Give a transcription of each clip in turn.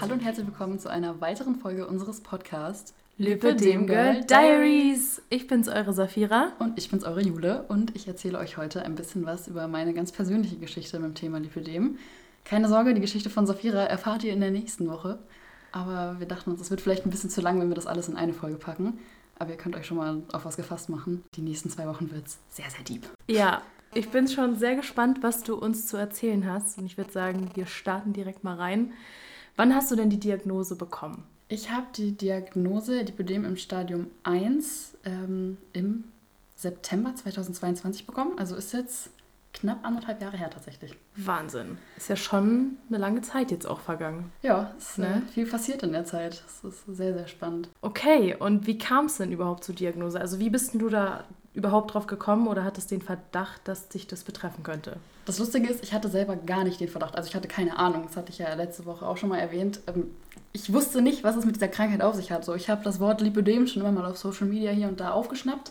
Hallo und herzlich willkommen zu einer weiteren Folge unseres Podcasts Lippe dem Girl Diaries. Ich bin's, eure Safira. Und ich bin's, eure Jule. Und ich erzähle euch heute ein bisschen was über meine ganz persönliche Geschichte mit dem Thema Lipidem. Keine Sorge, die Geschichte von Safira erfahrt ihr in der nächsten Woche. Aber wir dachten uns, es wird vielleicht ein bisschen zu lang, wenn wir das alles in eine Folge packen. Aber ihr könnt euch schon mal auf was gefasst machen. Die nächsten zwei Wochen wird's sehr, sehr deep. Ja, ich bin schon sehr gespannt, was du uns zu erzählen hast. Und ich würde sagen, wir starten direkt mal rein. Wann hast du denn die Diagnose bekommen? Ich habe die Diagnose Lipidem im Stadium 1 ähm, im September 2022 bekommen. Also ist jetzt knapp anderthalb Jahre her tatsächlich. Wahnsinn. Ist ja schon eine lange Zeit jetzt auch vergangen. Ja, ist Ne? äh, viel passiert in der Zeit. Es ist sehr, sehr spannend. Okay, und wie kam es denn überhaupt zur Diagnose? Also wie bist du da überhaupt drauf gekommen oder hattest den Verdacht, dass dich das betreffen könnte? Das Lustige ist, ich hatte selber gar nicht den Verdacht. Also ich hatte keine Ahnung. Das hatte ich ja letzte Woche auch schon mal erwähnt. Ähm, Ich wusste nicht, was es mit dieser Krankheit auf sich hat. So, ich habe das Wort Lipödem schon immer mal auf Social Media hier und da aufgeschnappt.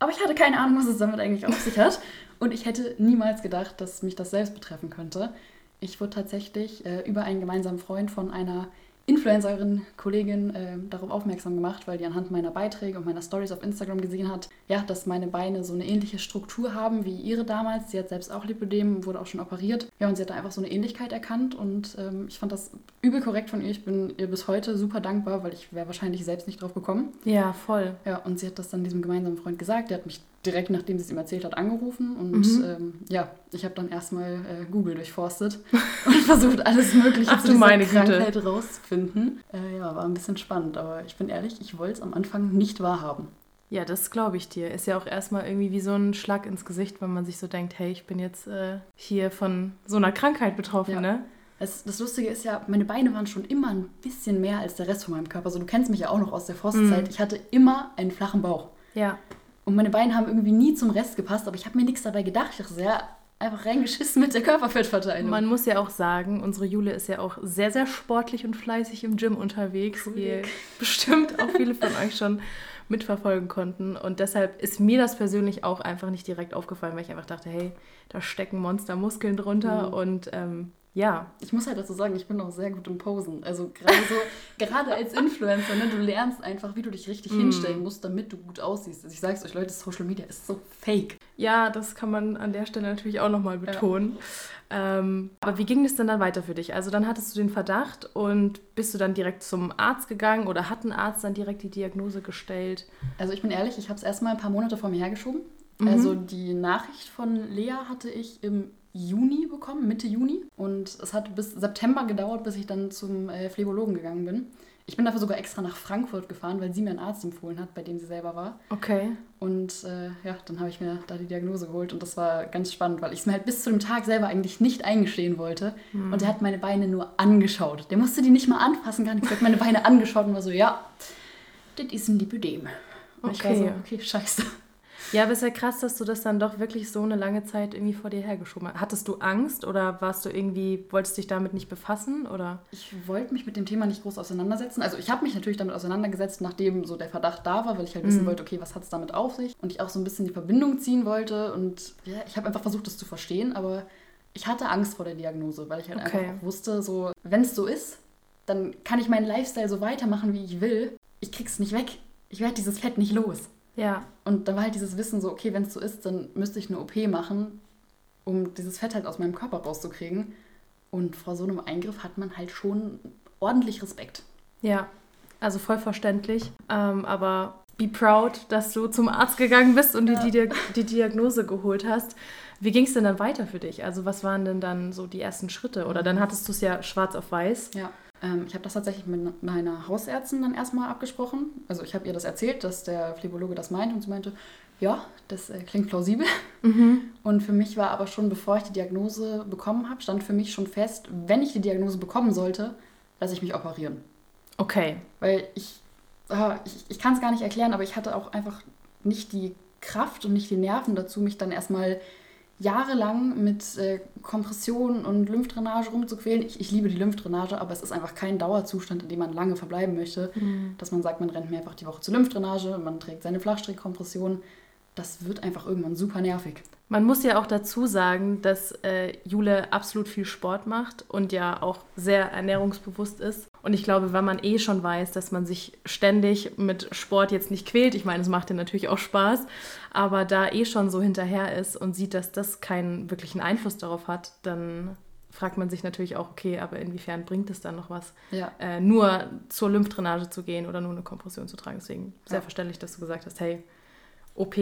Aber ich hatte keine Ahnung, was es damit eigentlich auf sich hat. Und ich hätte niemals gedacht, dass mich das selbst betreffen könnte. Ich wurde tatsächlich äh, über einen gemeinsamen Freund von einer Influencerin, Kollegin äh, darauf aufmerksam gemacht, weil die anhand meiner Beiträge und meiner Stories auf Instagram gesehen hat, ja, dass meine Beine so eine ähnliche Struktur haben wie ihre damals. Sie hat selbst auch Lipödem, wurde auch schon operiert. Ja, und sie hat da einfach so eine Ähnlichkeit erkannt und ähm, ich fand das übel korrekt von ihr. Ich bin ihr bis heute super dankbar, weil ich wäre wahrscheinlich selbst nicht drauf gekommen. Ja, voll. Ja, und sie hat das dann diesem gemeinsamen Freund gesagt. Der hat mich direkt, nachdem sie es ihm erzählt hat, angerufen. Und Mhm. ähm, ja, ich habe dann erstmal äh, Google durchforstet und versucht, alles Mögliche Ach zu dieser meine Güte. Krankheit rauszufinden. Äh, ja, war ein bisschen spannend, aber ich bin ehrlich, ich wollte es am Anfang nicht wahrhaben. Ja, das glaube ich dir. Ist ja auch erstmal irgendwie wie so ein Schlag ins Gesicht, wenn man sich so denkt, hey, ich bin jetzt äh, hier von so einer Krankheit betroffen, Ja. ne? Das, das Lustige ist ja, meine Beine waren schon immer ein bisschen mehr als der Rest von meinem Körper. Also du kennst mich ja auch noch aus der Forstzeit. Mhm. Ich hatte immer einen flachen Bauch. Ja. Und meine Beine haben irgendwie nie zum Rest gepasst, aber ich habe mir nichts dabei gedacht. Ich dachte, ja, einfach reingeschissen mit der Körperfettverteilung. Man muss ja auch sagen, unsere Jule ist ja auch sehr, sehr sportlich und fleißig im Gym unterwegs, wie Cool. bestimmt auch viele von euch schon mitverfolgen konnten. Und deshalb ist mir das persönlich auch einfach nicht direkt aufgefallen, weil ich einfach dachte, hey, da stecken Monstermuskeln drunter Mhm. und ähm, ja, Ich muss halt dazu sagen, ich bin auch sehr gut im Posen. Also gerade so, gerade als Influencer, ne, du lernst einfach, wie du dich richtig Mm. hinstellen musst, damit du gut aussiehst. Also ich sag's euch, Leute, Social Media ist so fake. Ja, das kann man an der Stelle natürlich auch nochmal betonen. Ähm, aber wie ging es denn dann weiter für dich? Also dann hattest du den Verdacht und bist du dann direkt zum Arzt gegangen oder hat ein Arzt dann direkt die Diagnose gestellt? Also ich bin ehrlich, ich habe es erstmal ein paar Monate vor mir hergeschoben. Mhm. Also die Nachricht von Lea hatte ich im Juni bekommen, Mitte Juni. Und es hat bis September gedauert, bis ich dann zum äh, Phlebologen gegangen bin. Ich bin dafür sogar extra nach Frankfurt gefahren, weil sie mir einen Arzt empfohlen hat, bei dem sie selber war. Okay. Und äh, ja, dann habe ich mir da die Diagnose geholt und das war ganz spannend, weil ich es mir halt bis zu dem Tag selber eigentlich nicht eingestehen wollte. Hm. Und er hat meine Beine nur angeschaut. Der musste die nicht mal anfassen, gar nichts. Er hat meine Beine angeschaut und war so, ja, das ist ein Lipödem. Und ich war so, Okay. okay, scheiße. Ja, aber ist ja krass, dass du das dann doch wirklich so eine lange Zeit irgendwie vor dir hergeschoben hast. Hattest du Angst oder warst du irgendwie, wolltest dich damit nicht befassen oder? Ich wollte mich mit dem Thema nicht groß auseinandersetzen. Also ich habe mich natürlich damit auseinandergesetzt, nachdem so der Verdacht da war, weil ich halt wissen Mhm. wollte, okay, was hat es damit auf sich? Und ich auch so ein bisschen die Verbindung ziehen wollte. Und ja, ich habe einfach versucht, das zu verstehen, aber ich hatte Angst vor der Diagnose, weil ich halt Okay. einfach wusste, so, wenn es so ist, dann kann ich meinen Lifestyle so weitermachen, wie ich will. Ich krieg's nicht weg. Ich werde dieses Fett nicht los. Ja, Und da war halt dieses Wissen so, okay, wenn es so ist, dann müsste ich eine OP machen, um dieses Fett halt aus meinem Körper rauszukriegen. Und vor so einem Eingriff hat man halt schon ordentlich Respekt. ja. Also voll verständlich. Ähm, aber be proud, dass du zum Arzt gegangen bist und Ja. dir die, die Diagnose geholt hast. Wie ging es denn dann weiter für dich? Also was waren denn dann so die ersten Schritte? Oder dann hattest du es ja schwarz auf weiß. Ja, ähm, ich habe das tatsächlich mit meiner Hausärztin dann erstmal abgesprochen. Also ich habe ihr das erzählt, dass der Phlebologe das meint und sie meinte, ja, das äh, klingt plausibel. Und für mich war aber schon, bevor ich die Diagnose bekommen habe, stand für mich schon fest, wenn ich die Diagnose bekommen sollte, lasse ich mich operieren. Okay. Weil ich, ah, ich, ich kann es gar nicht erklären, aber ich hatte auch einfach nicht die Kraft und nicht die Nerven dazu, mich dann erstmal jahrelang mit äh, Kompression und Lymphdrainage rumzuquälen. Ich, ich liebe die Lymphdrainage, aber es ist einfach kein Dauerzustand, in dem man lange verbleiben möchte. Dass man sagt, man rennt mir einfach die Woche zur Lymphdrainage, man trägt seine Flachstrickkompression. Das wird einfach irgendwann super nervig. Man muss ja auch dazu sagen, dass äh, Jule absolut viel Sport macht und ja auch sehr ernährungsbewusst ist. Und ich glaube, wenn man eh schon weiß, dass man sich ständig mit Sport jetzt nicht quält, ich meine, es macht dir natürlich auch Spaß, aber da eh schon so hinterher ist und sieht, dass das keinen wirklichen Einfluss darauf hat, dann fragt man sich natürlich auch, okay, aber inwiefern bringt es dann noch was, Ja. äh, nur zur Lymphdrainage zu gehen oder nur eine Kompression zu tragen. Deswegen sehr Ja. verständlich, dass du gesagt hast, hey, OP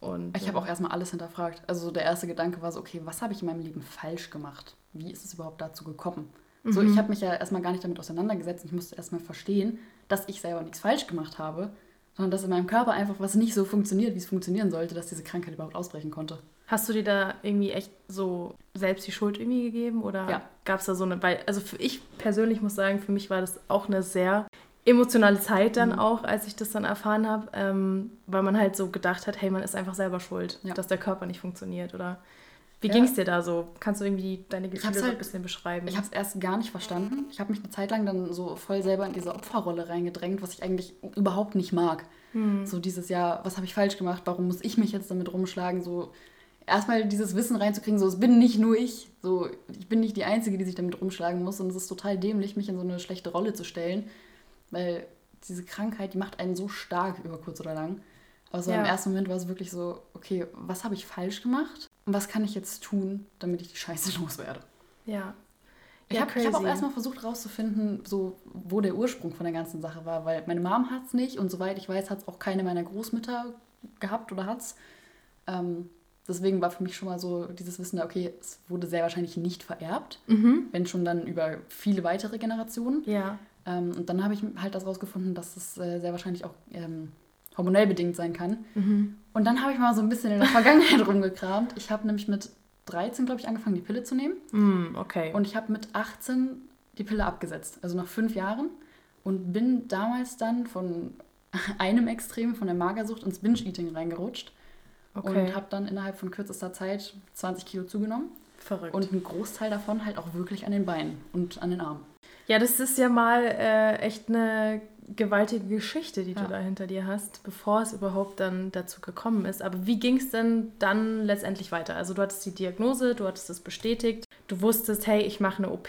und. Ich habe auch erstmal alles hinterfragt. Also so der erste Gedanke war so, okay, was habe ich in meinem Leben falsch gemacht? Wie ist es überhaupt dazu gekommen? So, Mhm. ich habe mich ja erstmal gar nicht damit auseinandergesetzt. Ich musste erstmal verstehen, dass ich selber nichts falsch gemacht habe, sondern dass in meinem Körper einfach was nicht so funktioniert, wie es funktionieren sollte, dass diese Krankheit überhaupt ausbrechen konnte. Hast du dir da irgendwie echt so selbst die Schuld irgendwie gegeben oder Ja. gab es da so eine, weil, also für ich persönlich muss sagen, für mich war das auch eine sehr emotionale Zeit dann Mhm. auch, als ich das dann erfahren habe, ähm, weil man halt so gedacht hat, hey, man ist einfach selber schuld, Ja. dass der Körper nicht funktioniert oder wie Ja. ging es dir da so? Kannst du irgendwie deine Gefühle so halt- ein bisschen beschreiben? Ich habe es erst gar nicht verstanden. Ich habe mich eine Zeit lang dann so voll selber in diese Opferrolle reingedrängt, was ich eigentlich überhaupt nicht mag. Hm. So dieses Jahr, was habe ich falsch gemacht? Warum muss ich mich jetzt damit rumschlagen? So erstmal dieses Wissen reinzukriegen, so es bin nicht nur ich. So ich bin nicht die Einzige, die sich damit rumschlagen muss. Und es ist total dämlich, mich in so eine schlechte Rolle zu stellen, weil diese Krankheit, die macht einen so stark über kurz oder lang. Aber so Ja. im ersten Moment war es wirklich so, okay, was habe ich falsch gemacht? Und was kann ich jetzt tun, damit ich die Scheiße loswerde? ja. Ich Ja, habe hab auch erstmal versucht rauszufinden, so, wo der Ursprung von der ganzen Sache war, weil meine Mom hat es nicht und soweit ich weiß, hat es auch keine meiner Großmütter gehabt oder hat es. Ähm, deswegen war für mich schon mal so dieses Wissen, okay, es wurde sehr wahrscheinlich nicht vererbt, Mhm. wenn schon dann über viele weitere Generationen. Ja. Ähm, und dann habe ich halt das rausgefunden, dass es äh, sehr wahrscheinlich auch ähm, hormonell bedingt sein kann. Mhm. Und dann habe ich mal so ein bisschen in der Vergangenheit rumgekramt. Ich habe nämlich mit 13, glaube ich, angefangen, die Pille zu nehmen. Mm, okay. Und ich habe mit 18 die Pille abgesetzt, also nach fünf Jahren. Und bin damals dann von einem Extrem, von der Magersucht, ins Binge-Eating reingerutscht. okay. Und habe dann innerhalb von kürzester Zeit 20 Kilo zugenommen. Verrückt. Und einen Großteil davon halt auch wirklich an den Beinen und an den Armen. Ja, das ist ja mal äh, echt eine gewaltige Geschichte, die Ja. du da hinter dir hast, bevor es überhaupt dann dazu gekommen ist. Aber wie ging es denn dann letztendlich weiter? Also du hattest die Diagnose, du hattest es bestätigt, du wusstest, hey, ich mache eine OP.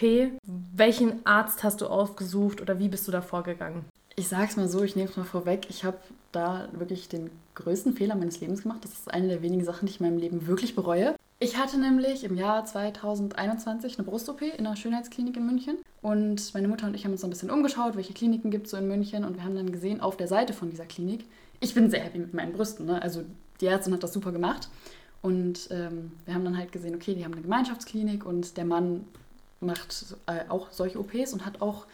Welchen Arzt hast du aufgesucht oder wie bist du da vorgegangen? Ich sag's mal so, ich nehme es mal vorweg, ich habe da wirklich den größten Fehler meines Lebens gemacht. Das ist eine der wenigen Sachen, die ich in meinem Leben wirklich bereue. Ich hatte nämlich im Jahr 2021 eine Brust-OP in einer Schönheitsklinik in München. Und meine Mutter und ich haben uns so ein bisschen umgeschaut, welche Kliniken gibt es so in München. Und wir haben dann gesehen, auf der Seite von dieser Klinik, ich bin sehr happy mit meinen Brüsten. Ne? Also die Ärztin hat das super gemacht. Und ähm, wir haben dann halt gesehen, okay, die haben eine Gemeinschaftsklinik und der Mann macht äh, auch solche OPs und hat auch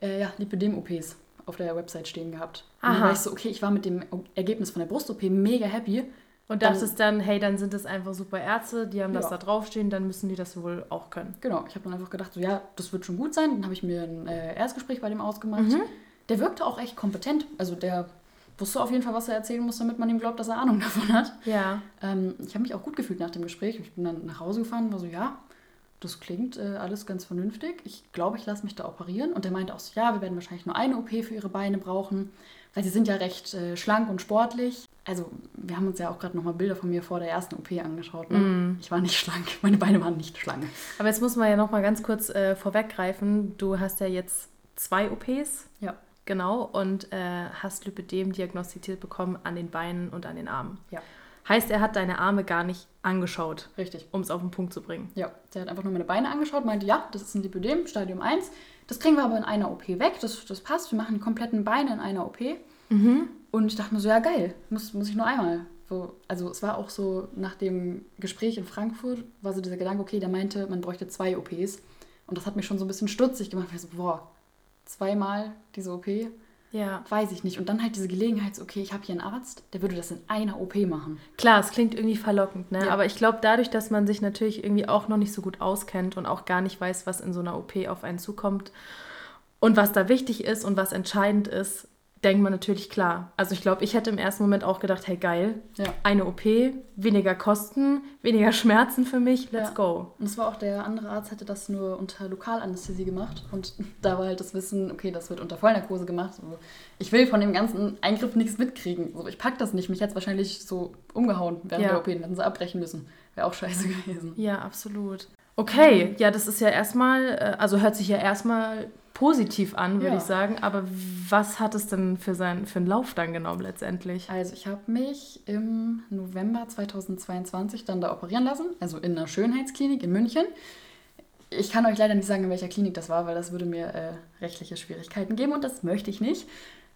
äh, ja, Lipidem-OPs auf der Website stehen gehabt. Und dann Aha. war ich so, okay, ich war mit dem Ergebnis von der Brust-OP mega happy. Und Dann- dachtest dann, hey, dann sind das einfach super Ärzte, die haben das Ja. da draufstehen, dann müssen die das wohl auch können. Genau, ich habe dann einfach gedacht, so ja, das wird schon gut sein. Dann habe ich mir ein äh, Erstgespräch bei dem ausgemacht. Mhm. Der wirkte auch echt kompetent. Also der wusste auf jeden Fall, was er erzählen muss, damit man ihm glaubt, dass er Ahnung davon hat. Ja. Ähm, ich habe mich auch gut gefühlt nach dem Gespräch. Ich bin dann nach Hause gefahren, war so, ja, das klingt äh, alles ganz vernünftig. Ich glaube, ich lasse mich da operieren. Und der meinte auch so, ja, wir werden wahrscheinlich nur eine OP für ihre Beine brauchen, weil sie sind ja recht äh, schlank und sportlich. Also wir haben uns ja auch gerade nochmal Bilder von mir vor der ersten OP angeschaut. Ne? Mm. Ich war nicht schlank, meine Beine waren nicht schlank. Aber jetzt muss man ja noch mal ganz kurz äh, vorweggreifen. Du hast ja jetzt zwei OPs. Ja. Genau. Und äh, hast Lipidem diagnostiziert bekommen an den Beinen und an den Armen. Ja. Heißt, er hat deine Arme gar nicht angeschaut, Richtig. um es auf den Punkt zu bringen. Ja, der hat einfach nur meine Beine angeschaut, meinte, ja, das ist ein Lipödem, Stadium 1. Das kriegen wir aber in einer OP weg, das, das passt. Wir machen die kompletten Beine in einer OP. Mhm. Und ich dachte mir so, ja geil, muss, muss ich nur einmal. So, also es war auch so, nach dem Gespräch in Frankfurt war so dieser Gedanke, okay, der meinte, man bräuchte zwei OPs. Und das hat mich schon so ein bisschen stutzig gemacht, ich so, boah, zweimal diese OP, Ja. weiß ich nicht. Und dann halt diese Gelegenheit, so, okay, ich habe hier einen Arzt, der würde das in einer OP machen. Klar, es klingt irgendwie verlockend, ne? Ja. Aber ich glaube, dadurch, dass man sich natürlich irgendwie auch noch nicht so gut auskennt und auch gar nicht weiß, was in so einer OP auf einen zukommt und was da wichtig ist und was entscheidend ist, denkt man natürlich klar. Also ich glaube, ich hätte im ersten Moment auch gedacht, hey geil, Ja. eine OP, weniger Kosten, weniger Schmerzen für mich, let's Ja. go. Und es war auch der andere Arzt, hätte das nur unter Lokalanästhesie gemacht. Und da war halt das Wissen, okay, das wird unter Vollnarkose gemacht. So, ich will von dem ganzen Eingriff nichts mitkriegen. So, ich pack das nicht. Mich hätte es wahrscheinlich so umgehauen während Ja. der OP. Dann hätten sie abbrechen müssen. Wäre auch scheiße gewesen. Ja, absolut. Okay, ja, das ist ja erstmal, äh, also hört sich ja erstmal positiv an, würde Ja. ich sagen. Aber was hat es denn für, sein, für einen Lauf dann genommen letztendlich? Also ich habe mich im November 2022 dann da operieren lassen. Also in einer Schönheitsklinik in München. Ich kann euch leider nicht sagen, in welcher Klinik das war, weil das würde mir äh, rechtliche Schwierigkeiten geben und das möchte ich nicht.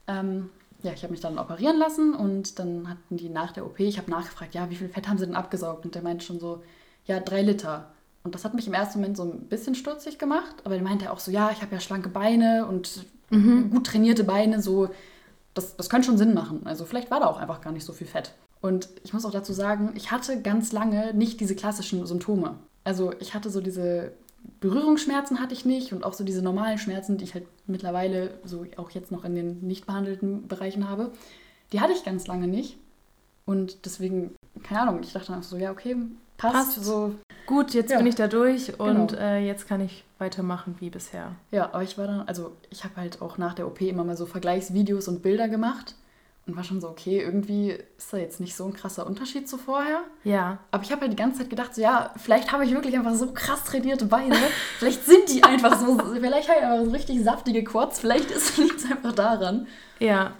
Ähm, ja, ich habe mich dann operieren lassen und dann hatten die nach der OP, ich habe nachgefragt, ja, wie viel Fett haben sie denn abgesaugt? Und der meinte schon so, ja, drei Liter. Und das hat mich im ersten Moment so ein bisschen stutzig gemacht, aber der meinte auch so, ja, ich habe ja schlanke Beine und gut trainierte Beine, so, das, das könnte schon Sinn machen. Also vielleicht war da auch einfach gar nicht so viel Fett. Und ich muss auch dazu sagen, ich hatte ganz lange nicht diese klassischen Symptome. Also ich hatte so diese Berührungsschmerzen hatte ich nicht und auch so diese normalen Schmerzen, die ich halt mittlerweile so auch jetzt noch in den nicht behandelten Bereichen habe, die hatte ich ganz lange nicht. Und deswegen, keine Ahnung, ich dachte dann auch so, ja, okay, passt. Passt. So, Gut, jetzt Ja. bin ich da durch und Genau. äh, jetzt kann ich weitermachen wie bisher. ja, aber ich war dann, also ich habe halt auch nach der OP immer mal so Vergleichsvideos und Bilder gemacht und war schon so, okay, irgendwie ist da jetzt nicht so ein krasser Unterschied zu vorher. Ja, Aber ich habe halt die ganze Zeit gedacht, so, ja, vielleicht habe ich wirklich einfach so krass trainierte Beine. vielleicht sind die einfach so, vielleicht habe ich einfach so richtig saftige Quads. Vielleicht liegt es einfach daran. ja,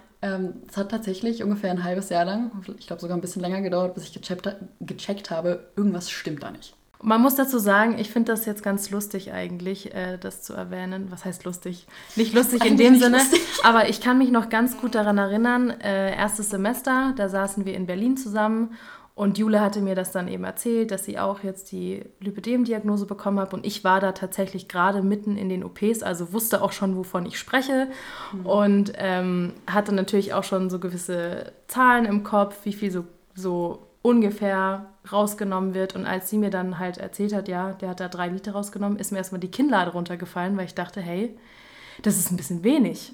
es hat tatsächlich ungefähr ein halbes Jahr lang, ich glaube sogar ein bisschen länger gedauert, bis ich gecheckt, gecheckt habe, irgendwas stimmt da nicht. Man muss dazu sagen, ich finde das jetzt ganz lustig eigentlich, äh, das zu erwähnen. Was heißt lustig? Nicht lustig in dem Sinne, lustig. aber ich kann mich noch ganz gut daran erinnern, äh, erstes Semester, da saßen wir in Berlin zusammen und Jule hatte mir das dann eben erzählt, dass sie auch jetzt die Lipödem-Diagnose bekommen hat und ich war da tatsächlich gerade mitten in den OPs, also wusste auch schon, wovon ich spreche und ähm, hatte natürlich auch schon so gewisse Zahlen im Kopf, wie viel so, so ungefähr rausgenommen wird. Und als sie mir dann halt erzählt hat, ja, der hat da drei Liter rausgenommen, ist mir erstmal die Kinnlade runtergefallen, weil ich dachte, hey, das ist ein bisschen wenig.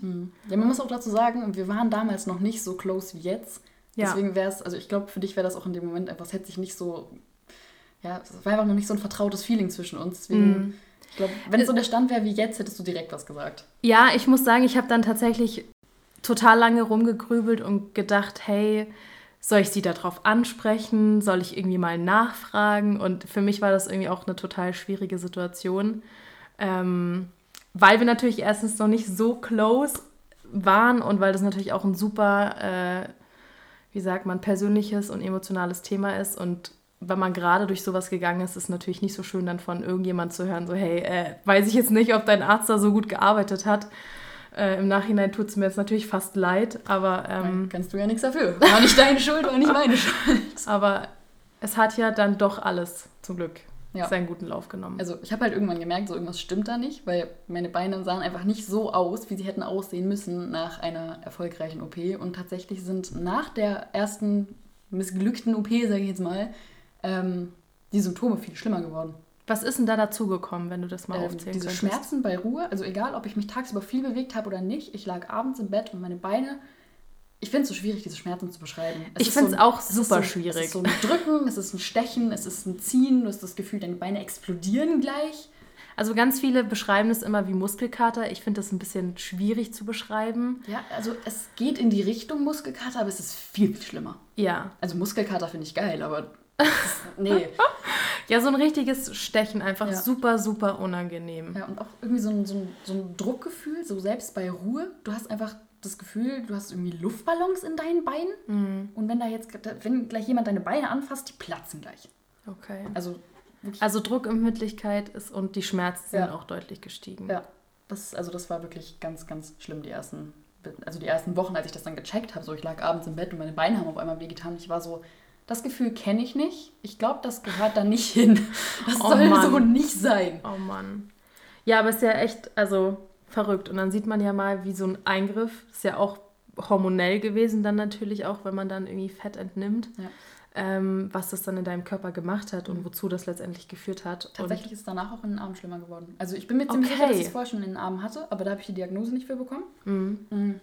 Ja, man muss auch dazu sagen, wir waren damals noch nicht so close wie jetzt. Ja. Deswegen wäre es, also ich glaube, für dich wäre das auch in dem Moment einfach, es hätte sich nicht so, ja, es war einfach noch nicht so ein vertrautes Feeling zwischen uns. Deswegen, Mhm. ich glaube, wenn es so der Stand wäre wie jetzt, hättest du direkt was gesagt. Ja, ich muss sagen, ich habe dann tatsächlich total lange rumgegrübelt und gedacht, hey, soll ich sie darauf ansprechen? Soll ich irgendwie mal nachfragen? Und für mich war das irgendwie auch eine total schwierige Situation, ähm, weil wir natürlich erstens noch nicht so close waren und weil das natürlich auch ein super, äh, wie sagt man, persönliches und emotionales Thema ist und wenn man gerade durch sowas gegangen ist, ist es natürlich nicht so schön, dann von irgendjemand zu hören, so, hey, äh, weiß ich jetzt nicht, ob dein Arzt da so gut gearbeitet hat. Äh, Im Nachhinein tut es mir jetzt natürlich fast leid, aber, ähm, Kannst du ja nichts dafür. War nicht deine Schuld, war nicht meine Schuld. aber es hat ja dann doch alles zum Glück Ja. seinen guten Lauf genommen. Also ich habe halt irgendwann gemerkt, so irgendwas stimmt da nicht, weil meine Beine sahen einfach nicht so aus, wie sie hätten aussehen müssen nach einer erfolgreichen OP. Und tatsächlich sind nach der ersten missglückten OP, sage ich jetzt mal, ähm, die Symptome viel schlimmer geworden. Was ist denn da dazugekommen, wenn du das mal Ähm, aufzählen diese könntest? Schmerzen bei Ruhe, also egal, ob ich mich tagsüber viel bewegt habe oder nicht, ich lag abends im Bett und meine Beine, ich finde es so schwierig, diese Schmerzen zu beschreiben. Es Ich ein- auch es ist super so, schwierig. Es ist so ein Drücken, es ist ein Stechen, es ist ein Ziehen, du hast das Gefühl, deine Beine explodieren gleich. Also ganz viele beschreiben es immer wie Muskelkater. Ich finde das ein bisschen schwierig zu beschreiben. Ja, also es geht in die Richtung Muskelkater, aber es ist viel, viel schlimmer. Ja. Also Muskelkater finde ich geil, aber nee. Ja, so ein richtiges Stechen, einfach Ja. super, super unangenehm. Ja, und auch irgendwie so ein, so, ein, so ein Druckgefühl, so selbst bei Ruhe. Du hast einfach das Gefühl, du hast irgendwie Luftballons in deinen Beinen. Mhm. Und wenn da jetzt, wenn gleich jemand deine Beine anfasst, die platzen gleich. Okay. Also wirklich. Also Druckempfindlichkeit ist und die Schmerzen sind Ja. auch deutlich gestiegen. Ja, das, also das war wirklich ganz, ganz schlimm, die ersten, also die ersten Wochen, als ich das dann gecheckt habe. So, ich lag abends im Bett und meine Beine haben auf einmal wehgetan. Ich war so, das Gefühl kenne ich nicht. Ich glaube, das gehört da nicht hin. Das Oh soll Mann. so nicht sein. Oh Mann. Ja, aber es ist ja echt, also verrückt. Und dann sieht man ja mal, wie so ein Eingriff, ist ja auch hormonell gewesen dann natürlich auch, wenn man dann irgendwie Fett entnimmt, Ja. ähm, was das dann in deinem Körper gemacht hat und wozu das letztendlich geführt hat. Tatsächlich ist es danach auch in den Armen schlimmer geworden. Also ich bin mir ziemlich sicher, Okay. dass ich es vorher schon in den Armen hatte, aber da habe ich die Diagnose nicht für bekommen. Und, mhm.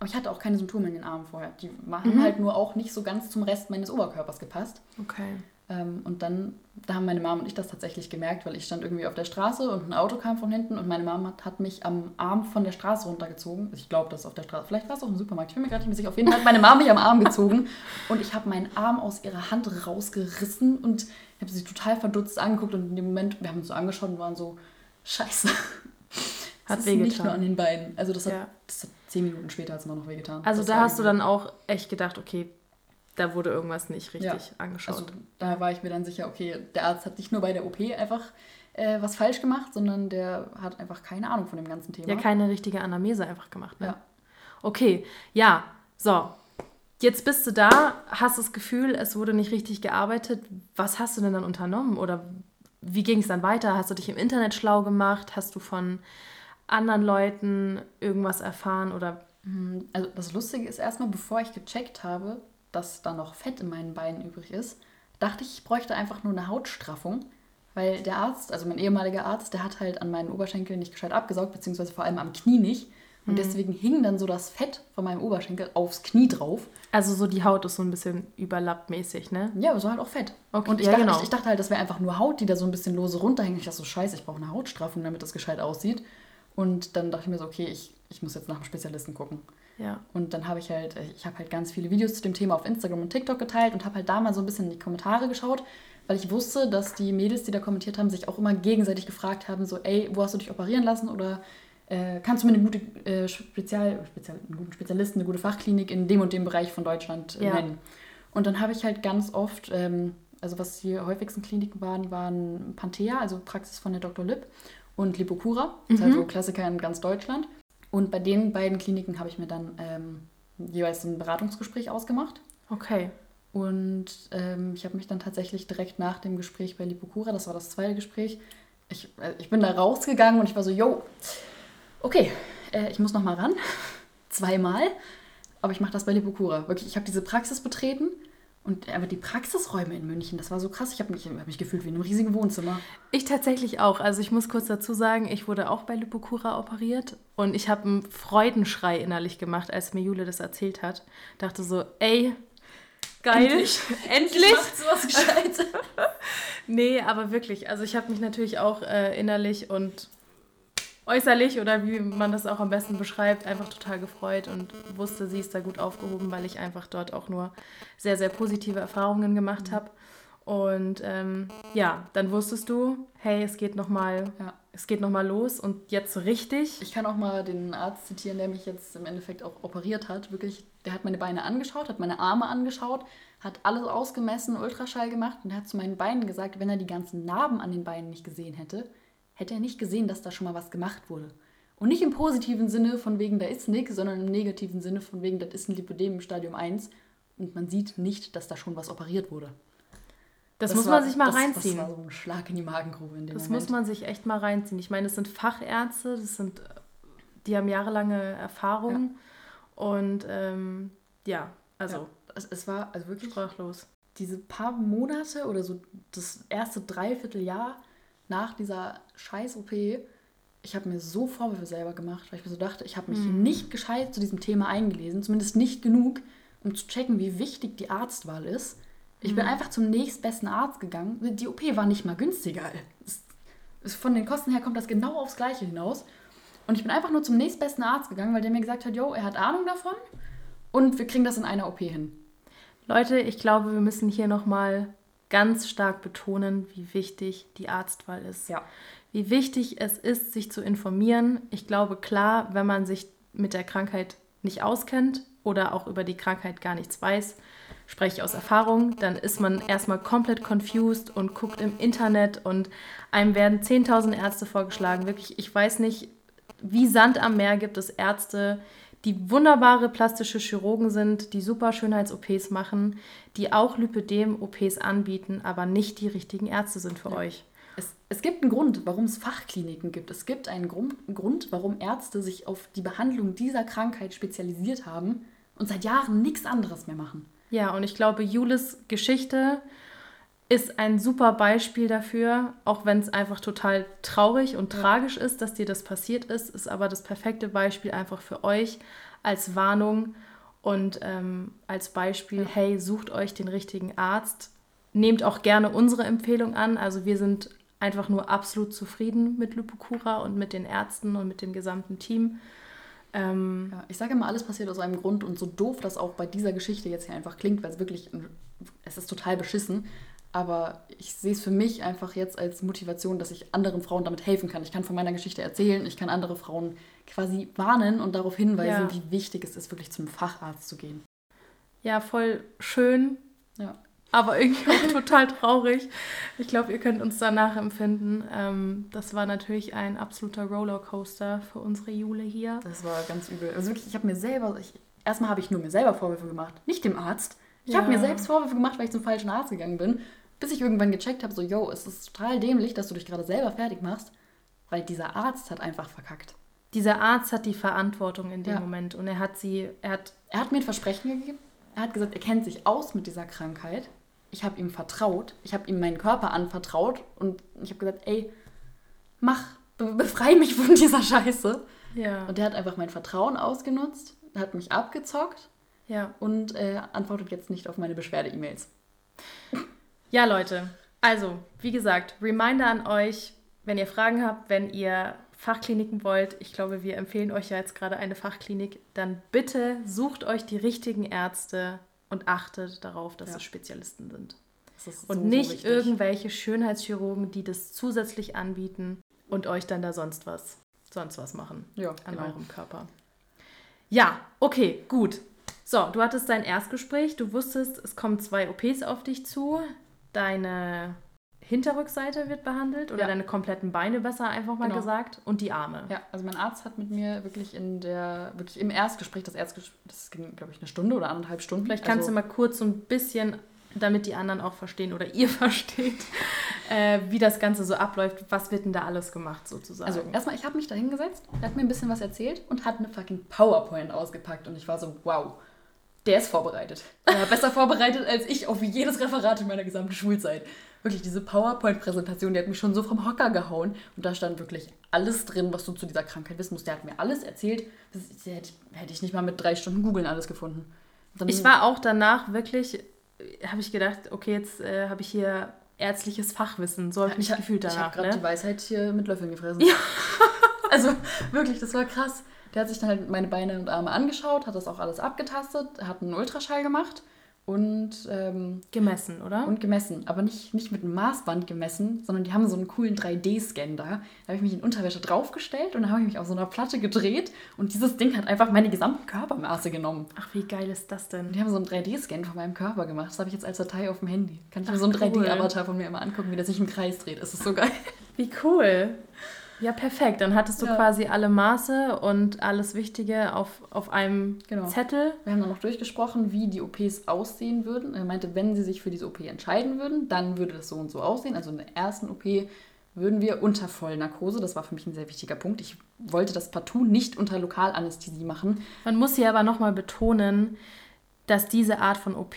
Aber ich hatte auch keine Symptome in den Armen vorher. Die haben Mhm. halt nur auch nicht so ganz zum Rest meines Oberkörpers gepasst. Okay. Ähm, und dann, da haben meine Mom und ich das tatsächlich gemerkt, weil ich stand irgendwie auf der Straße und ein Auto kam von hinten und meine Mom hat, hat mich am Arm von der Straße runtergezogen. Also ich glaube, das ist auf der Straße. Vielleicht war es auch im Supermarkt. Ich bin mir gerade nicht mehr sicher. Auf jeden Fall hat meine Mom mich am Arm gezogen und ich habe meinen Arm aus ihrer Hand rausgerissen und ich habe sie total verdutzt angeguckt und in dem Moment, wir haben uns so angeschaut und waren so, scheiße. Hat das ist nicht nur an den Beinen. Also das hat, Ja. das hat zehn Minuten später hat es immer noch wehgetan. Also Das da hast du dann auch echt gedacht, okay, da wurde irgendwas nicht richtig Ja. angeschaut. Also da war ich mir dann sicher, okay, der Arzt hat nicht nur bei der OP einfach äh, was falsch gemacht, sondern der hat einfach keine Ahnung von dem ganzen Thema. ja, keine richtige Anamnese einfach gemacht. Ne? Ja. Okay, ja, so. Jetzt bist du da, hast das Gefühl, es wurde nicht richtig gearbeitet. Was hast du denn dann unternommen? Oder wie ging es dann weiter? Hast du dich im Internet schlau gemacht? Hast du von anderen Leuten irgendwas erfahren? Oder Also das Lustige ist erstmal, bevor ich gecheckt habe, dass da noch Fett in meinen Beinen übrig ist, dachte ich, ich bräuchte einfach nur eine Hautstraffung. Weil der Arzt, also mein ehemaliger Arzt, der hat halt an meinen Oberschenkeln nicht gescheit abgesaugt, beziehungsweise vor allem am Knie nicht. Und deswegen hing dann so das Fett von meinem Oberschenkel aufs Knie drauf. also so die Haut ist so ein bisschen überlappmäßig, ne? Ja, aber so halt auch Fett. Okay, und ich, ja, dachte, genau. ich, ich dachte halt, das wäre einfach nur Haut, die da so ein bisschen lose runterhängt. Ich dachte so, scheiße, ich brauche eine Hautstraffung, damit das gescheit aussieht. Und dann dachte ich mir so, okay, ich, ich muss jetzt nach einem Spezialisten gucken. Ja. Und dann habe ich halt, ich habe halt ganz viele Videos zu dem Thema auf Instagram und TikTok geteilt und habe halt da mal so ein bisschen in die Kommentare geschaut, weil ich wusste, dass die Mädels, die da kommentiert haben, sich auch immer gegenseitig gefragt haben, so, ey, wo hast du dich operieren lassen oder äh, kannst du mir eine gute äh, Spezial, Spezial, einen guten Spezialisten, eine gute Fachklinik in dem und dem Bereich von Deutschland äh, Ja. nennen? Und dann habe ich halt ganz oft, ähm, also was die häufigsten Kliniken waren, waren Panthea, also Praxis von der Dr. Lipp und Lipokura, das ist halt so Klassiker in ganz Deutschland. Und bei den beiden Kliniken habe ich mir dann ähm, jeweils ein Beratungsgespräch ausgemacht. Okay. Und ähm, ich habe mich dann tatsächlich direkt nach dem Gespräch bei Lipokura, das war das zweite Gespräch, ich, äh, ich bin da rausgegangen und ich war so, yo, okay, äh, ich muss noch mal ran. Zweimal. Aber ich mache das bei Lipokura. Wirklich, ich habe diese Praxis betreten. Und aber die Praxisräume in München, das war so krass. Ich habe mich, hab mich gefühlt wie in einem riesigen Wohnzimmer. Ich tatsächlich auch. Also ich muss kurz dazu sagen, ich wurde auch bei Lipokura operiert und ich habe einen Freudenschrei innerlich gemacht, als mir Jule das erzählt hat. Dachte so, ey, geil, Endlich. endlich. Sowas gescheit. Nee, aber wirklich. Also ich habe mich natürlich auch äh, innerlich und äußerlich oder wie man das auch am besten beschreibt, einfach total gefreut und wusste, sie ist da gut aufgehoben, weil ich einfach dort auch nur sehr, sehr positive Erfahrungen gemacht habe. Und ähm, ja, dann wusstest du, hey, es geht nochmal Ja. es geht noch mal los und jetzt so richtig. Ich kann auch mal den Arzt zitieren, der mich jetzt im Endeffekt auch operiert hat. Wirklich, der hat meine Beine angeschaut, hat meine Arme angeschaut, hat alles ausgemessen, Ultraschall gemacht und hat zu meinen Beinen gesagt, wenn er die ganzen Narben an den Beinen nicht gesehen hätte, hätte er nicht gesehen, dass da schon mal was gemacht wurde. Und nicht im positiven Sinne von wegen, da ist nichts, sondern im negativen Sinne von wegen, das ist ein Lipödem im Stadium 1 und man sieht nicht, dass da schon was operiert wurde. Das, muss war- man sich mal das, reinziehen. Das war so ein Schlag in die Magengrube in dem Das Moment. muss man sich echt mal reinziehen. Ich meine, das sind Fachärzte, das sind, die haben jahrelange Erfahrung und ähm, ja, also ja, es, es war also wirklich sprachlos. diese paar Monate oder so das erste Dreivierteljahr nach dieser Scheiß-OP, ich habe mir so Vorwürfe selber gemacht, weil ich mir so dachte, ich habe mich nicht gescheit zu diesem Thema eingelesen, zumindest nicht genug, um zu checken, wie wichtig die Arztwahl ist. Ich bin einfach zum nächstbesten Arzt gegangen. Die OP war nicht mal günstiger. Von den Kosten her kommt das genau aufs Gleiche hinaus. Und ich bin einfach nur zum nächstbesten Arzt gegangen, weil der mir gesagt hat, yo, er hat Ahnung davon und wir kriegen das in einer OP hin. Leute, ich glaube, wir müssen hier nochmal ganz stark betonen, wie wichtig die Arztwahl ist. Ja. Wie wichtig es ist, sich zu informieren. Ich glaube, klar, wenn man sich mit der Krankheit nicht auskennt oder auch über die Krankheit gar nichts weiß, spreche ich aus Erfahrung, dann ist man erstmal komplett confused und guckt im Internet und einem werden 10.000 Ärzte vorgeschlagen. Wirklich, ich weiß nicht, wie Sand am Meer gibt es Ärzte, die wunderbare plastische Chirurgen sind, die super Schönheits-OPs machen, die auch Lipödem-OPs anbieten, aber nicht die richtigen Ärzte sind für euch. Es, es gibt einen Grund, warum es Fachkliniken gibt. Es gibt einen Grund, Grund, warum Ärzte sich auf die Behandlung dieser Krankheit spezialisiert haben und seit Jahren nichts anderes mehr machen. Ja, und ich glaube, Julis Geschichte ist ein super Beispiel dafür, auch wenn es einfach total traurig und tragisch ist, dass dir das passiert ist, ist aber das perfekte Beispiel einfach für euch, als Warnung und ähm, als Beispiel, hey, sucht euch den richtigen Arzt. Nehmt auch gerne unsere Empfehlung an. Also wir sind einfach nur absolut zufrieden mit Lupukura und mit den Ärzten und mit dem gesamten Team. Ähm, Ja, ich sage immer, alles passiert aus einem Grund und so doof das auch bei dieser Geschichte jetzt hier einfach klingt, weil es wirklich, es ist total beschissen, aber ich sehe es für mich einfach jetzt als Motivation, dass ich anderen Frauen damit helfen kann. Ich kann von meiner Geschichte erzählen, ich kann andere Frauen quasi warnen und darauf hinweisen, Ja. wie wichtig es ist, wirklich zum Facharzt zu gehen. ja, voll schön, Ja. aber irgendwie auch total traurig. Ich glaube, ihr könnt uns da nachempfinden. Ähm, das war natürlich ein absoluter Rollercoaster für unsere Jule hier. Das war ganz übel. Also wirklich, ich habe mir selber, ich, erstmal habe ich nur mir selber Vorwürfe gemacht, nicht dem Arzt. Ich habe Ja. mir selbst Vorwürfe gemacht, weil ich zum falschen Arzt gegangen bin, bis ich irgendwann gecheckt habe, so, yo, es ist total dämlich, dass du dich gerade selber fertig machst, weil dieser Arzt hat einfach verkackt. Dieser Arzt hat die Verantwortung in dem Ja. Moment und er hat sie, er hat, Er hat mir ein Versprechen gegeben. Er hat gesagt, er kennt sich aus mit dieser Krankheit. Ich habe ihm vertraut. Ich habe ihm meinen Körper anvertraut und ich habe gesagt, ey, mach, be befrei mich von dieser Scheiße. ja, Und der hat einfach mein Vertrauen ausgenutzt, hat mich abgezockt ja. und äh, antwortet jetzt nicht auf meine Beschwerde-E-Mails. Ja, Leute. Also, wie gesagt, Reminder an euch, wenn ihr Fragen habt, wenn ihr Fachkliniken wollt, ich glaube, wir empfehlen euch ja jetzt gerade eine Fachklinik, dann bitte sucht euch die richtigen Ärzte und achtet darauf, dass Ja. es Spezialisten sind. Und so, so nicht wichtig. irgendwelche Schönheitschirurgen, die das zusätzlich anbieten und euch dann da sonst was, sonst was machen Ja, an genau. eurem Körper. Ja, okay, gut. So, du hattest dein Erstgespräch, du wusstest, es kommen zwei OPs auf dich zu. Deine Hinterrückseite wird behandelt oder Ja. deine kompletten Beine besser einfach mal Genau. gesagt und die Arme. Ja, also mein Arzt hat mit mir wirklich in der, wirklich im Erstgespräch, das Erstgespräch, das ging, glaube ich, eine Stunde oder anderthalb Stunden. Vielleicht kannst also, du mal kurz so ein bisschen, damit die anderen auch verstehen oder ihr versteht, äh, wie das Ganze so abläuft. Was wird denn da alles gemacht sozusagen? Also erstmal, ich habe mich da hingesetzt, er hat mir ein bisschen was erzählt und hat eine fucking PowerPoint ausgepackt und ich war so, wow, der ist vorbereitet. Er war besser vorbereitet als ich auf jedes Referat in meiner gesamten Schulzeit. Wirklich, diese PowerPoint-Präsentation, die hat mich schon so vom Hocker gehauen und da stand wirklich alles drin, was du zu dieser Krankheit wissen musst. Der hat mir alles erzählt, das hätte ich, hätte ich nicht mal mit drei Stunden googeln alles gefunden. Und dann- Ich war auch danach wirklich, habe ich gedacht, okay, jetzt äh, habe ich hier ärztliches Fachwissen. So habe ich mich gefühlt Ich habe danach. gerade die Ne? Weisheit hier mit Löffeln gefressen. Ja. also wirklich, das war krass. Der hat sich dann halt meine Beine und Arme angeschaut, hat das auch alles abgetastet, hat einen Ultraschall gemacht und, ähm, Gemessen, oder? und gemessen. Aber nicht, nicht mit einem Maßband gemessen, sondern die haben so einen coolen 3D-Scan da. Da habe ich mich in Unterwäsche draufgestellt und dann habe ich mich auf so einer Platte gedreht und dieses Ding hat einfach meine gesamten Körpermaße genommen. Ach, wie geil ist das denn? Und die haben so einen 3D-Scan von meinem Körper gemacht. Das habe ich jetzt als Datei auf dem Handy. Kann ich mir Ach, so einen cool. 3D-Avatar von mir immer angucken, wie der sich im Kreis dreht. Das ist so geil. Wie cool. Ja, perfekt. Dann hattest du Ja. quasi alle Maße und alles Wichtige auf, auf einem Genau. Zettel. Wir haben dann noch durchgesprochen, wie die OPs aussehen würden. Er meinte, wenn sie sich für diese OP entscheiden würden, dann würde das so und so aussehen. Also in der ersten OP würden wir unter Vollnarkose, das war für mich ein sehr wichtiger Punkt. Ich wollte das partout nicht unter Lokalanästhesie machen. Man muss hier aber nochmal betonen, dass diese Art von OP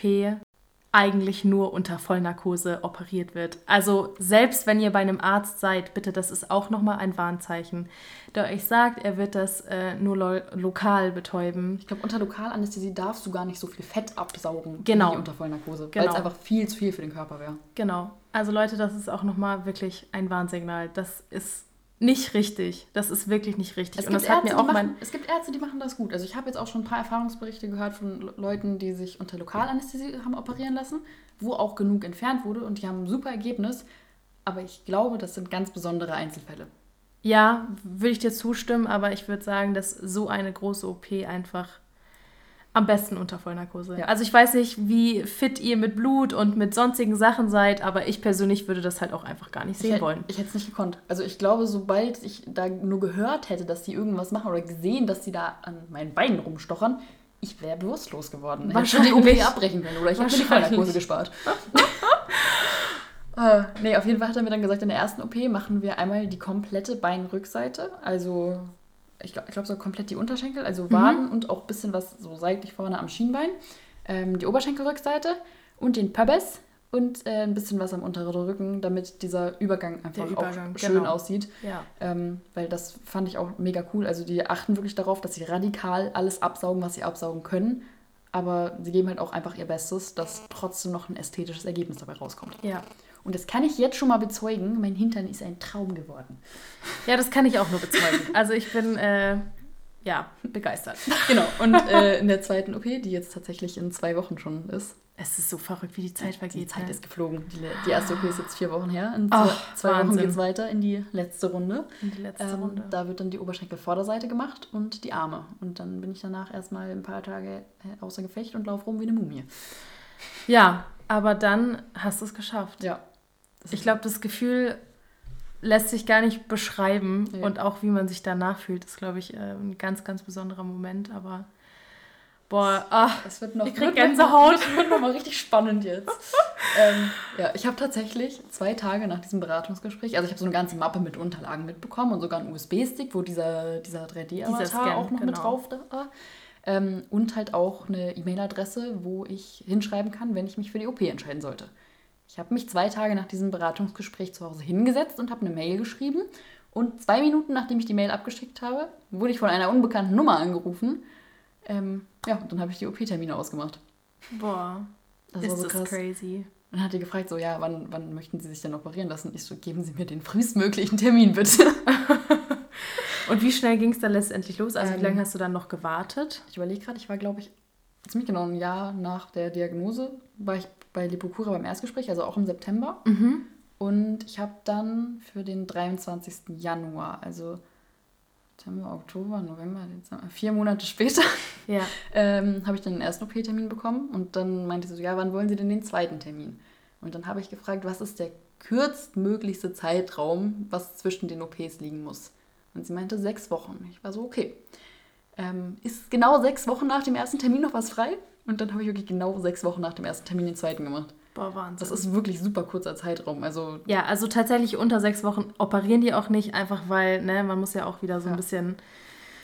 eigentlich nur unter Vollnarkose operiert wird. Also selbst wenn ihr bei einem Arzt seid, bitte, das ist auch nochmal ein Warnzeichen, der euch sagt, er wird das äh, nur lo lokal betäuben. Ich glaube, unter Lokalanästhesie darfst du gar nicht so viel Fett absaugen Genau. wie unter Vollnarkose, weil Genau. es einfach viel zu viel für den Körper wäre. Genau. Also Leute, das ist auch nochmal wirklich ein Warnsignal. Das ist nicht richtig. Das ist wirklich nicht richtig. Es Und gibt, das hat Ärzte, mir auch mein... machen, es gibt Ärzte, die machen das gut. Also ich habe jetzt auch schon ein paar Erfahrungsberichte gehört von Le- Leuten, die sich unter Lokalanästhesie haben operieren lassen, wo auch genug entfernt wurde und die haben ein super Ergebnis. Aber ich glaube, das sind ganz besondere Einzelfälle. Ja, würde ich dir zustimmen, aber ich würde sagen, dass so eine große OP einfach am besten unter Vollnarkose. Ja. Also ich weiß nicht, wie fit ihr mit Blut und mit sonstigen Sachen seid, aber ich persönlich würde das halt auch einfach gar nicht Ich, sehen hätt- wollen. ich hätte es nicht gekonnt. Also ich glaube, sobald ich da nur gehört hätte, dass die irgendwas machen oder gesehen, dass die da an meinen Beinen rumstochern, ich wäre bewusstlos geworden. Ich hätte schon die. OP abbrechen können oder ich hätte die. Vollnarkose gespart. äh, nee, auf jeden Fall hat er mir dann gesagt, in der ersten OP machen wir einmal die komplette Beinrückseite, also ich glaube glaub so komplett die Unterschenkel, also Waden und auch ein bisschen was so seitlich vorne am Schienbein, ähm, die Oberschenkelrückseite und den Pöbes und äh, ein bisschen was am unteren Rücken, damit dieser Übergang einfach Übergang, auch schön genau. aussieht. Ja. Ähm, weil das fand ich auch mega cool. Also die achten wirklich darauf, dass sie radikal alles absaugen, was sie absaugen können. Aber sie geben halt auch einfach ihr Bestes, dass trotzdem noch ein ästhetisches Ergebnis dabei rauskommt. Ja. Und das kann ich jetzt schon mal bezeugen. Mein Hintern ist ein Traum geworden. Ja, das kann ich auch nur bezeugen. Also ich bin, äh, ja, begeistert. Genau. Und äh, in der zweiten OP, die jetzt tatsächlich in zwei Wochen schon ist, Es ist so verrückt, wie die Zeit vergeht. die Zeit ne? ist geflogen. Die, die erste OP ist jetzt vier Wochen her. In Ach, zwei Wochen geht es weiter in die letzte Runde. In die letzte Ähm, Runde. da wird dann die Oberschenkelvorderseite gemacht und die Arme. Und dann bin ich danach erstmal ein paar Tage äh, außer Gefecht und laufe rum wie eine Mumie. Ja, aber dann hast du es geschafft. Ja. Das Ich glaube, das Gefühl lässt sich gar nicht beschreiben Nee. und auch wie man sich danach fühlt, ist, glaube ich, äh, ein ganz, ganz besonderer Moment. Aber boah, ach, Es wird noch, Ich krieg Gänsehaut. Mal, wird, wird noch mal richtig spannend jetzt. ähm, ja, ich habe tatsächlich zwei Tage nach diesem Beratungsgespräch, also ich habe so eine ganze Mappe mit Unterlagen mitbekommen und sogar einen USB-Stick, wo dieser, dieser 3D-Avatar Scan, auch noch mit genau. drauf da war. Ähm, und halt auch eine E-Mail-Adresse, wo ich hinschreiben kann, wenn ich mich für die OP entscheiden sollte. Ich habe mich zwei Tage nach diesem Beratungsgespräch zu Hause hingesetzt und habe eine Mail geschrieben. Und zwei Minuten nachdem ich die Mail abgeschickt habe, wurde ich von einer unbekannten Nummer angerufen. Ähm, ja, und dann habe ich die OP-Termine ausgemacht. boah, Das ist war so das krass. crazy. Und dann hat die gefragt, so, ja, wann, wann möchten Sie sich denn operieren lassen? Ich so, geben Sie mir den frühestmöglichen Termin, bitte. Und wie schnell ging es dann letztendlich los? Also wie Ähm, lange hast du dann noch gewartet? Ich überlege gerade, ich war, glaube ich, ziemlich genau ein Jahr nach der Diagnose, war ich bei Lipokura beim Erstgespräch, also auch im September. Mhm. Und ich habe dann für den 23. Januar, also September, Oktober, November, Dezember, vier Monate später, Ja. ähm, habe ich dann den ersten OP-Termin bekommen. Und dann meinte sie so, ja, wann wollen Sie denn den zweiten Termin? Und dann habe ich gefragt, was ist der kürztmöglichste Zeitraum, was zwischen den OPs liegen muss? Und sie meinte sechs Wochen. Ich war so, okay. Ähm, ist genau sechs Wochen nach dem ersten Termin noch was frei? Und dann habe ich wirklich genau sechs Wochen nach dem ersten Termin den zweiten gemacht. Boah, Wahnsinn. Das ist wirklich super kurzer Zeitraum. Also ja, also tatsächlich unter sechs Wochen operieren die auch nicht, einfach weil, ne, man muss ja auch wieder so ein Ja. bisschen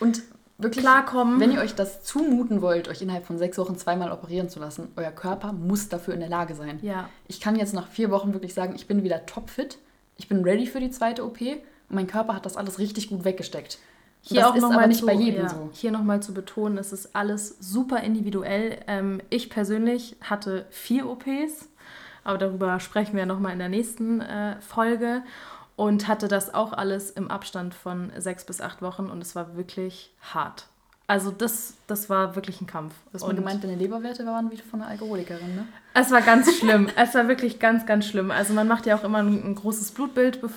Und wirklich, klarkommen. wenn ihr euch das zumuten wollt, euch innerhalb von sechs Wochen zweimal operieren zu lassen, euer Körper muss dafür in der Lage sein. ja, Ich kann jetzt nach vier Wochen wirklich sagen, ich bin wieder topfit, ich bin ready für die zweite OP und mein Körper hat das alles richtig gut weggesteckt. Hier das auch ist noch aber mal nicht zu, bei jedem ja, so. Hier nochmal zu betonen, es ist alles super individuell. Ähm, ich persönlich hatte vier OPs, aber darüber sprechen wir nochmal in der nächsten äh, Folge. Und hatte das auch alles im Abstand von sechs bis acht Wochen und es war wirklich hart. Also das, das war wirklich ein Kampf. Du hast gemeint, deine Leberwerte waren wie von einer Alkoholikerin, ne? Es war ganz schlimm. es war wirklich ganz, ganz schlimm. Also man macht ja auch immer ein, ein großes Blutbild, bev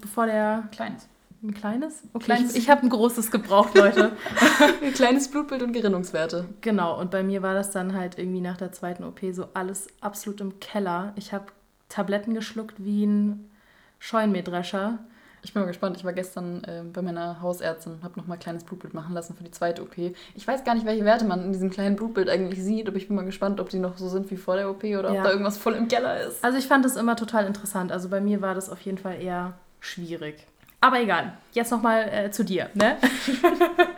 bevor der... Kleines. Ein kleines? Okay, Kleines. ich, ich habe ein großes gebraucht, Leute. Ein kleines Blutbild und Gerinnungswerte. Genau, und bei mir war das dann halt irgendwie nach der zweiten OP so alles absolut im Keller. Ich habe Tabletten geschluckt wie ein Scheunmähdrescher. Ich bin mal gespannt. Ich war gestern äh, bei meiner Hausärztin, habe nochmal ein kleines Blutbild machen lassen für die zweite OP. Ich weiß gar nicht, welche Werte man in diesem kleinen Blutbild eigentlich sieht, aber ich bin mal gespannt, ob die noch so sind wie vor der OP oder Ja. ob da irgendwas voll im Keller ist. Also ich fand das immer total interessant. Also bei mir war das auf jeden Fall eher schwierig. Aber egal, jetzt nochmal äh, zu dir. Ne?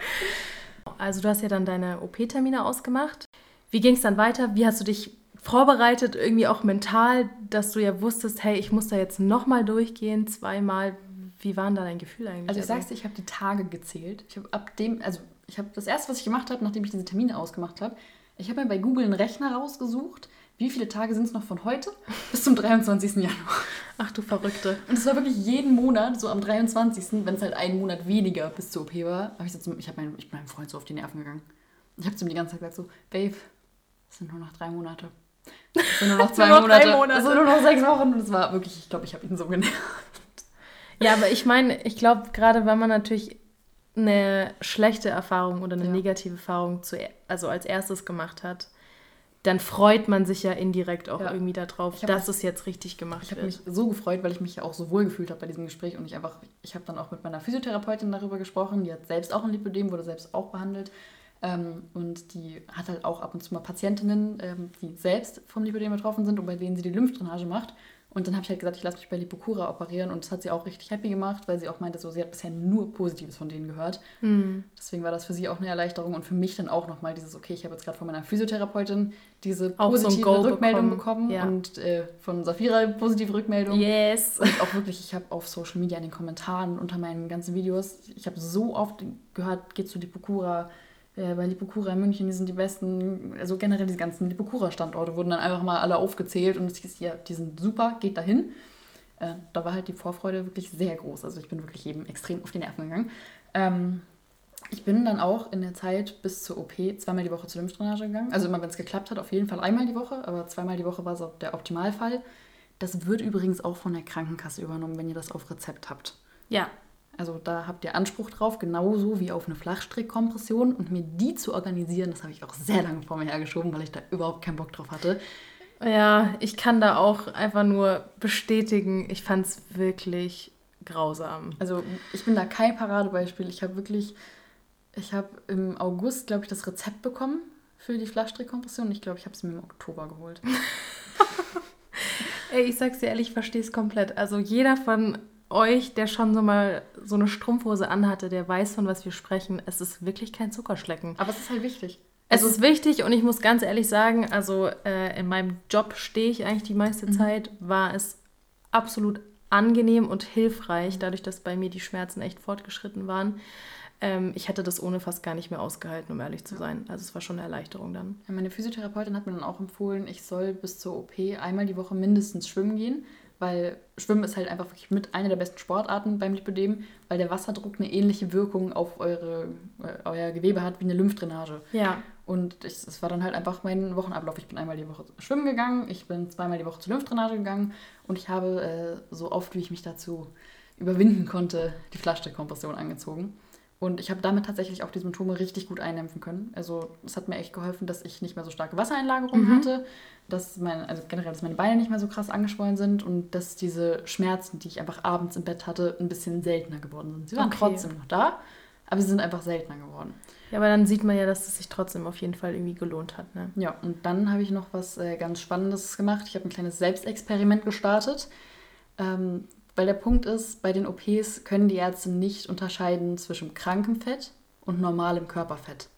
also du hast ja dann deine OP-Termine ausgemacht. Wie ging es dann weiter? Wie hast du dich vorbereitet, irgendwie auch mental, dass du ja wusstest, hey, ich muss da jetzt nochmal durchgehen, zweimal. Wie war denn da dein Gefühl eigentlich? Also ich sag's dir, ich habe die Tage gezählt. Ich habe ab dem, also ich habe das erste, was ich gemacht habe, nachdem ich diese Termine ausgemacht habe, ich habe mir bei Google einen Rechner rausgesucht, wie viele Tage sind es noch von heute bis zum 23. Januar. Ach du Verrückte. Und es war wirklich jeden Monat, so am 23., wenn es halt einen Monat weniger bis zur OP war, habe ich so ich, hab mein, ich bin meinem Freund so auf die Nerven gegangen. Ich habe zu ihm die ganze Zeit gesagt so, Babe, es sind nur noch drei Monate. Es sind nur noch zwei Nur noch Monate. Monate. Es sind nur noch sechs Wochen. Und es war wirklich, ich glaube, ich habe ihn so genervt. Ja, aber ich meine, ich glaube, gerade wenn man natürlich eine schlechte Erfahrung oder eine Ja. negative Erfahrung zu, also als erstes gemacht hat, dann freut man sich ja indirekt auch Ja. irgendwie darauf, Ich dass mich- es jetzt richtig gemacht Ich habe wird. mich so gefreut, weil ich mich ja auch so wohl gefühlt habe bei diesem Gespräch und ich einfach, ich habe dann auch mit meiner Physiotherapeutin darüber gesprochen, die hat selbst auch ein Lipödem, wurde selbst auch behandelt ähm, und die hat halt auch ab und zu mal Patientinnen, ähm, die selbst vom Lipödem betroffen sind und bei denen sie die Lymphdrainage macht Und dann habe ich halt gesagt, ich lasse mich bei Lipokura operieren und das hat sie auch richtig happy gemacht, weil sie auch meinte, so, sie hat bisher nur Positives von denen gehört. Mhm. Deswegen war das für sie auch eine Erleichterung und für mich dann auch nochmal dieses, okay, ich habe jetzt gerade von meiner Physiotherapeutin diese Auch so positive Go Rückmeldung bekommen, bekommen, ja. und äh, von Safira positive Rückmeldung. Yes. Und auch wirklich, ich habe auf Social Media in den Kommentaren unter meinen ganzen Videos, ich habe so oft gehört, geht zu Lipokura, äh, bei Lipokura in München, die sind die besten, also generell diese ganzen Lipokura-Standorte wurden dann einfach mal alle aufgezählt und es hieß, ja, die sind super, geht dahin. Äh, da war halt die Vorfreude wirklich sehr groß. Also ich bin wirklich jedem extrem auf die Nerven gegangen. Ähm, ich bin dann auch in der Zeit bis zur OP zweimal die Woche zur Lymphdrainage gegangen. Also immer, wenn es geklappt hat, auf jeden Fall einmal die Woche, aber zweimal die Woche war so der Optimalfall. Das wird übrigens auch von der Krankenkasse übernommen, wenn ihr das auf Rezept habt. Ja. Also da habt ihr Anspruch drauf, genauso wie auf eine Flachstrickkompression. Und mir die zu organisieren, das habe ich auch sehr lange vor mir hergeschoben, weil ich da überhaupt keinen Bock drauf hatte. Ja, ich kann da auch einfach nur bestätigen, ich fand es wirklich grausam. Also ich bin da kein Paradebeispiel. Ich habe wirklich, ich habe im August, glaube ich, das Rezept bekommen für die Flachstrickkompression. Ich glaube, ich habe es mir im Oktober geholt. Ey, ich sag's dir ehrlich, ich verstehe es komplett. Also jeder von euch, der schon so mal so eine Strumpfhose anhatte, der weiß, von was wir sprechen. Es ist wirklich kein Zuckerschlecken. Aber es ist halt wichtig. Es ist wichtig und ich muss ganz ehrlich sagen, also äh, in meinem Job stehe ich eigentlich die meiste Zeit, war es absolut angenehm und hilfreich, dadurch, dass bei mir die Schmerzen echt fortgeschritten waren. Ähm, ich hätte das ohne fast gar nicht mehr ausgehalten, um ehrlich zu sein. Also es war schon eine Erleichterung dann. Ja, meine Physiotherapeutin hat mir dann auch empfohlen, ich soll bis zur OP einmal die Woche mindestens schwimmen gehen, weil Schwimmen ist halt einfach wirklich mit einer der besten Sportarten beim Lipödem, weil der Wasserdruck eine ähnliche Wirkung auf eure, äh, euer Gewebe hat wie eine Lymphdrainage. Ja, Und das war dann halt einfach mein Wochenablauf. Ich bin einmal die Woche schwimmen gegangen, ich bin zweimal die Woche zur Lymphdrainage gegangen und ich habe äh, so oft, wie ich mich dazu überwinden konnte, die Flaschstrickkompression angezogen. Und ich habe damit tatsächlich auch die Symptome richtig gut eindämpfen können. Also es hat mir echt geholfen, dass ich nicht mehr so starke Wassereinlagerungen hatte, dass mein, also generell, dass meine Beine nicht mehr so krass angeschwollen sind und dass diese Schmerzen, die ich einfach abends im Bett hatte, ein bisschen seltener geworden sind. Sie waren Okay. trotzdem noch da, aber sie sind einfach seltener geworden. ja, aber dann sieht man ja, dass es sich trotzdem auf jeden Fall irgendwie gelohnt hat. Ne? Ja, und dann habe ich noch was äh, ganz Spannendes gemacht. Ich habe ein kleines Selbstexperiment gestartet. Ähm, weil der Punkt ist, bei den OPs können die Ärzte nicht unterscheiden zwischen krankem Fett und normalem Körperfett.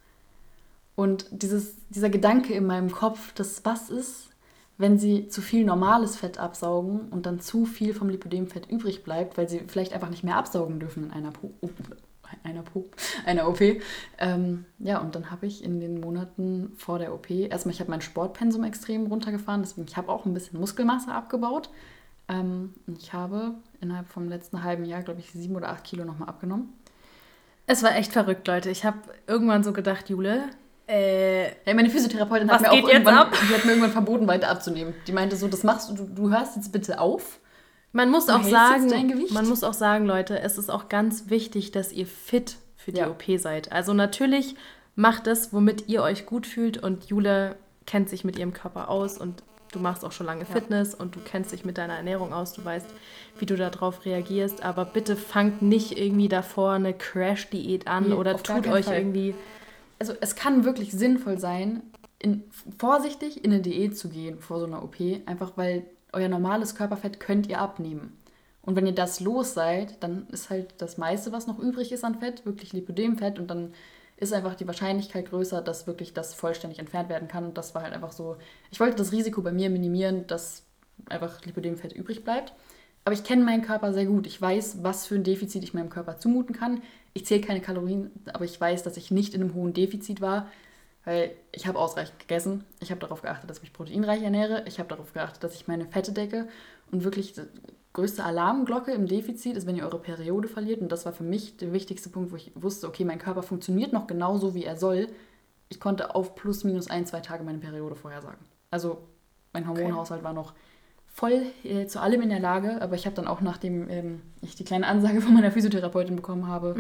Und dieses, dieser Gedanke in meinem Kopf, dass was ist, wenn sie zu viel normales Fett absaugen und dann zu viel vom Lipödemfett übrig bleibt, weil sie vielleicht einfach nicht mehr absaugen dürfen in einer, po einer, po einer OP. Ähm, ja, und dann habe ich in den Monaten vor der OP, erstmal, ich habe mein Sportpensum extrem runtergefahren, deswegen ich habe auch ein bisschen Muskelmasse abgebaut. Ähm, ich habe innerhalb vom letzten halben Jahr, glaube ich, sieben oder acht Kilo nochmal abgenommen. Es war echt verrückt, Leute. Ich habe irgendwann so gedacht, Jule, äh, Ja, meine Physiotherapeutin hat mir auch irgendwann, ab? die hat mir irgendwann verboten, weiter abzunehmen. Die meinte so, das machst du, du, hörst jetzt bitte auf. Man muss auch sagen, man muss auch sagen, Leute, es ist auch ganz wichtig, dass ihr fit für die Ja. OP seid. Also natürlich macht das, womit ihr euch gut fühlt und Jule kennt sich mit ihrem Körper aus und du machst auch schon lange Fitness und du kennst dich mit deiner Ernährung aus, du weißt, wie du darauf reagierst, aber bitte fangt nicht irgendwie davor eine Crash-Diät an Nee, oder tut euch Fall. irgendwie Also es kann wirklich sinnvoll sein, in, vorsichtig in eine Diät zu gehen vor so einer OP, einfach weil euer normales Körperfett könnt ihr abnehmen. Und wenn ihr das los seid, dann ist halt das meiste, was noch übrig ist an Fett, wirklich Lipödemfett und dann ist einfach die Wahrscheinlichkeit größer, dass wirklich das vollständig entfernt werden kann. Und das war halt einfach so, ich wollte das Risiko bei mir minimieren, dass einfach Lipödemfett übrig bleibt. Aber ich kenne meinen Körper sehr gut. Ich weiß, was für ein Defizit ich meinem Körper zumuten kann. Ich zähle keine Kalorien, aber ich weiß, dass ich nicht in einem hohen Defizit war, weil ich habe ausreichend gegessen. Ich habe darauf geachtet, dass ich mich proteinreich ernähre. Ich habe darauf geachtet, dass ich meine Fette decke. Und wirklich die größte Alarmglocke im Defizit ist, wenn ihr eure Periode verliert. Und das war für mich der wichtigste Punkt, wo ich wusste, okay, mein Körper funktioniert noch genauso, wie er soll. Ich konnte auf plus minus ein, zwei Tage meine Periode vorhersagen. Also mein Hormonhaushalt war noch voll äh, zu allem in der Lage, aber ich habe dann auch, nachdem ähm, ich die kleine Ansage von meiner Physiotherapeutin bekommen habe,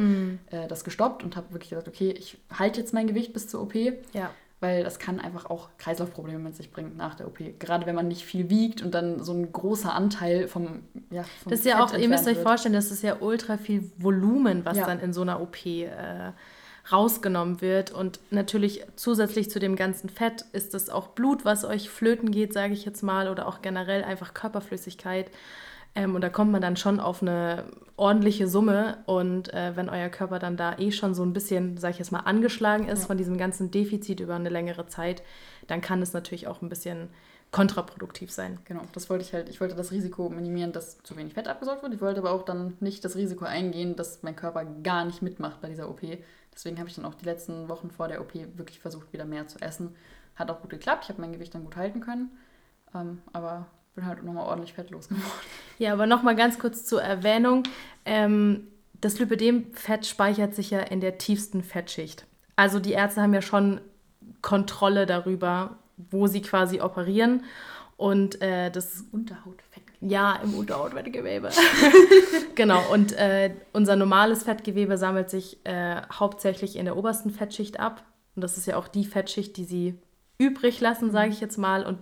äh, das gestoppt und habe wirklich gesagt, okay, ich halte jetzt mein Gewicht bis zur OP, ja. weil das kann einfach auch Kreislaufprobleme mit sich bringen nach der OP. Gerade wenn man nicht viel wiegt und dann so ein großer Anteil vom, ja, vom Das ist ja Fett auch, ihr müsst euch vorstellen, das ist ja ultra viel Volumen, was Ja. dann in so einer OP äh, rausgenommen wird. Und natürlich zusätzlich zu dem ganzen Fett ist es auch Blut, was euch flöten geht, sage ich jetzt mal, oder auch generell einfach Körperflüssigkeit. Ähm, und da kommt man dann schon auf eine ordentliche Summe. Und äh, wenn euer Körper dann da eh schon so ein bisschen, sage ich jetzt mal, angeschlagen ist ja. von diesem ganzen Defizit über eine längere Zeit, dann kann es natürlich auch ein bisschen kontraproduktiv sein. Genau, das wollte ich halt, ich wollte das Risiko minimieren, dass zu wenig Fett abgesorgt wird. Ich wollte aber auch dann nicht das Risiko eingehen, dass mein Körper gar nicht mitmacht bei dieser OP. Deswegen habe ich dann auch die letzten Wochen vor der OP wirklich versucht, wieder mehr zu essen. Hat auch gut geklappt, ich habe mein Gewicht dann gut halten können. Ähm, aber bin halt nochmal ordentlich fettlos geworden. Ja, aber nochmal ganz kurz zur Erwähnung. Ähm, das Lipödem-Fett speichert sich ja in der tiefsten Fettschicht. Also die Ärzte haben ja schon Kontrolle darüber, wo sie quasi operieren. Und äh, das Unterhautfettgewebe. Ja, im Unterhautfettgewebe. genau. Und äh, unser normales Fettgewebe sammelt sich äh, hauptsächlich in der obersten Fettschicht ab. Und das ist ja auch die Fettschicht, die sie übrig lassen, sage ich jetzt mal. Und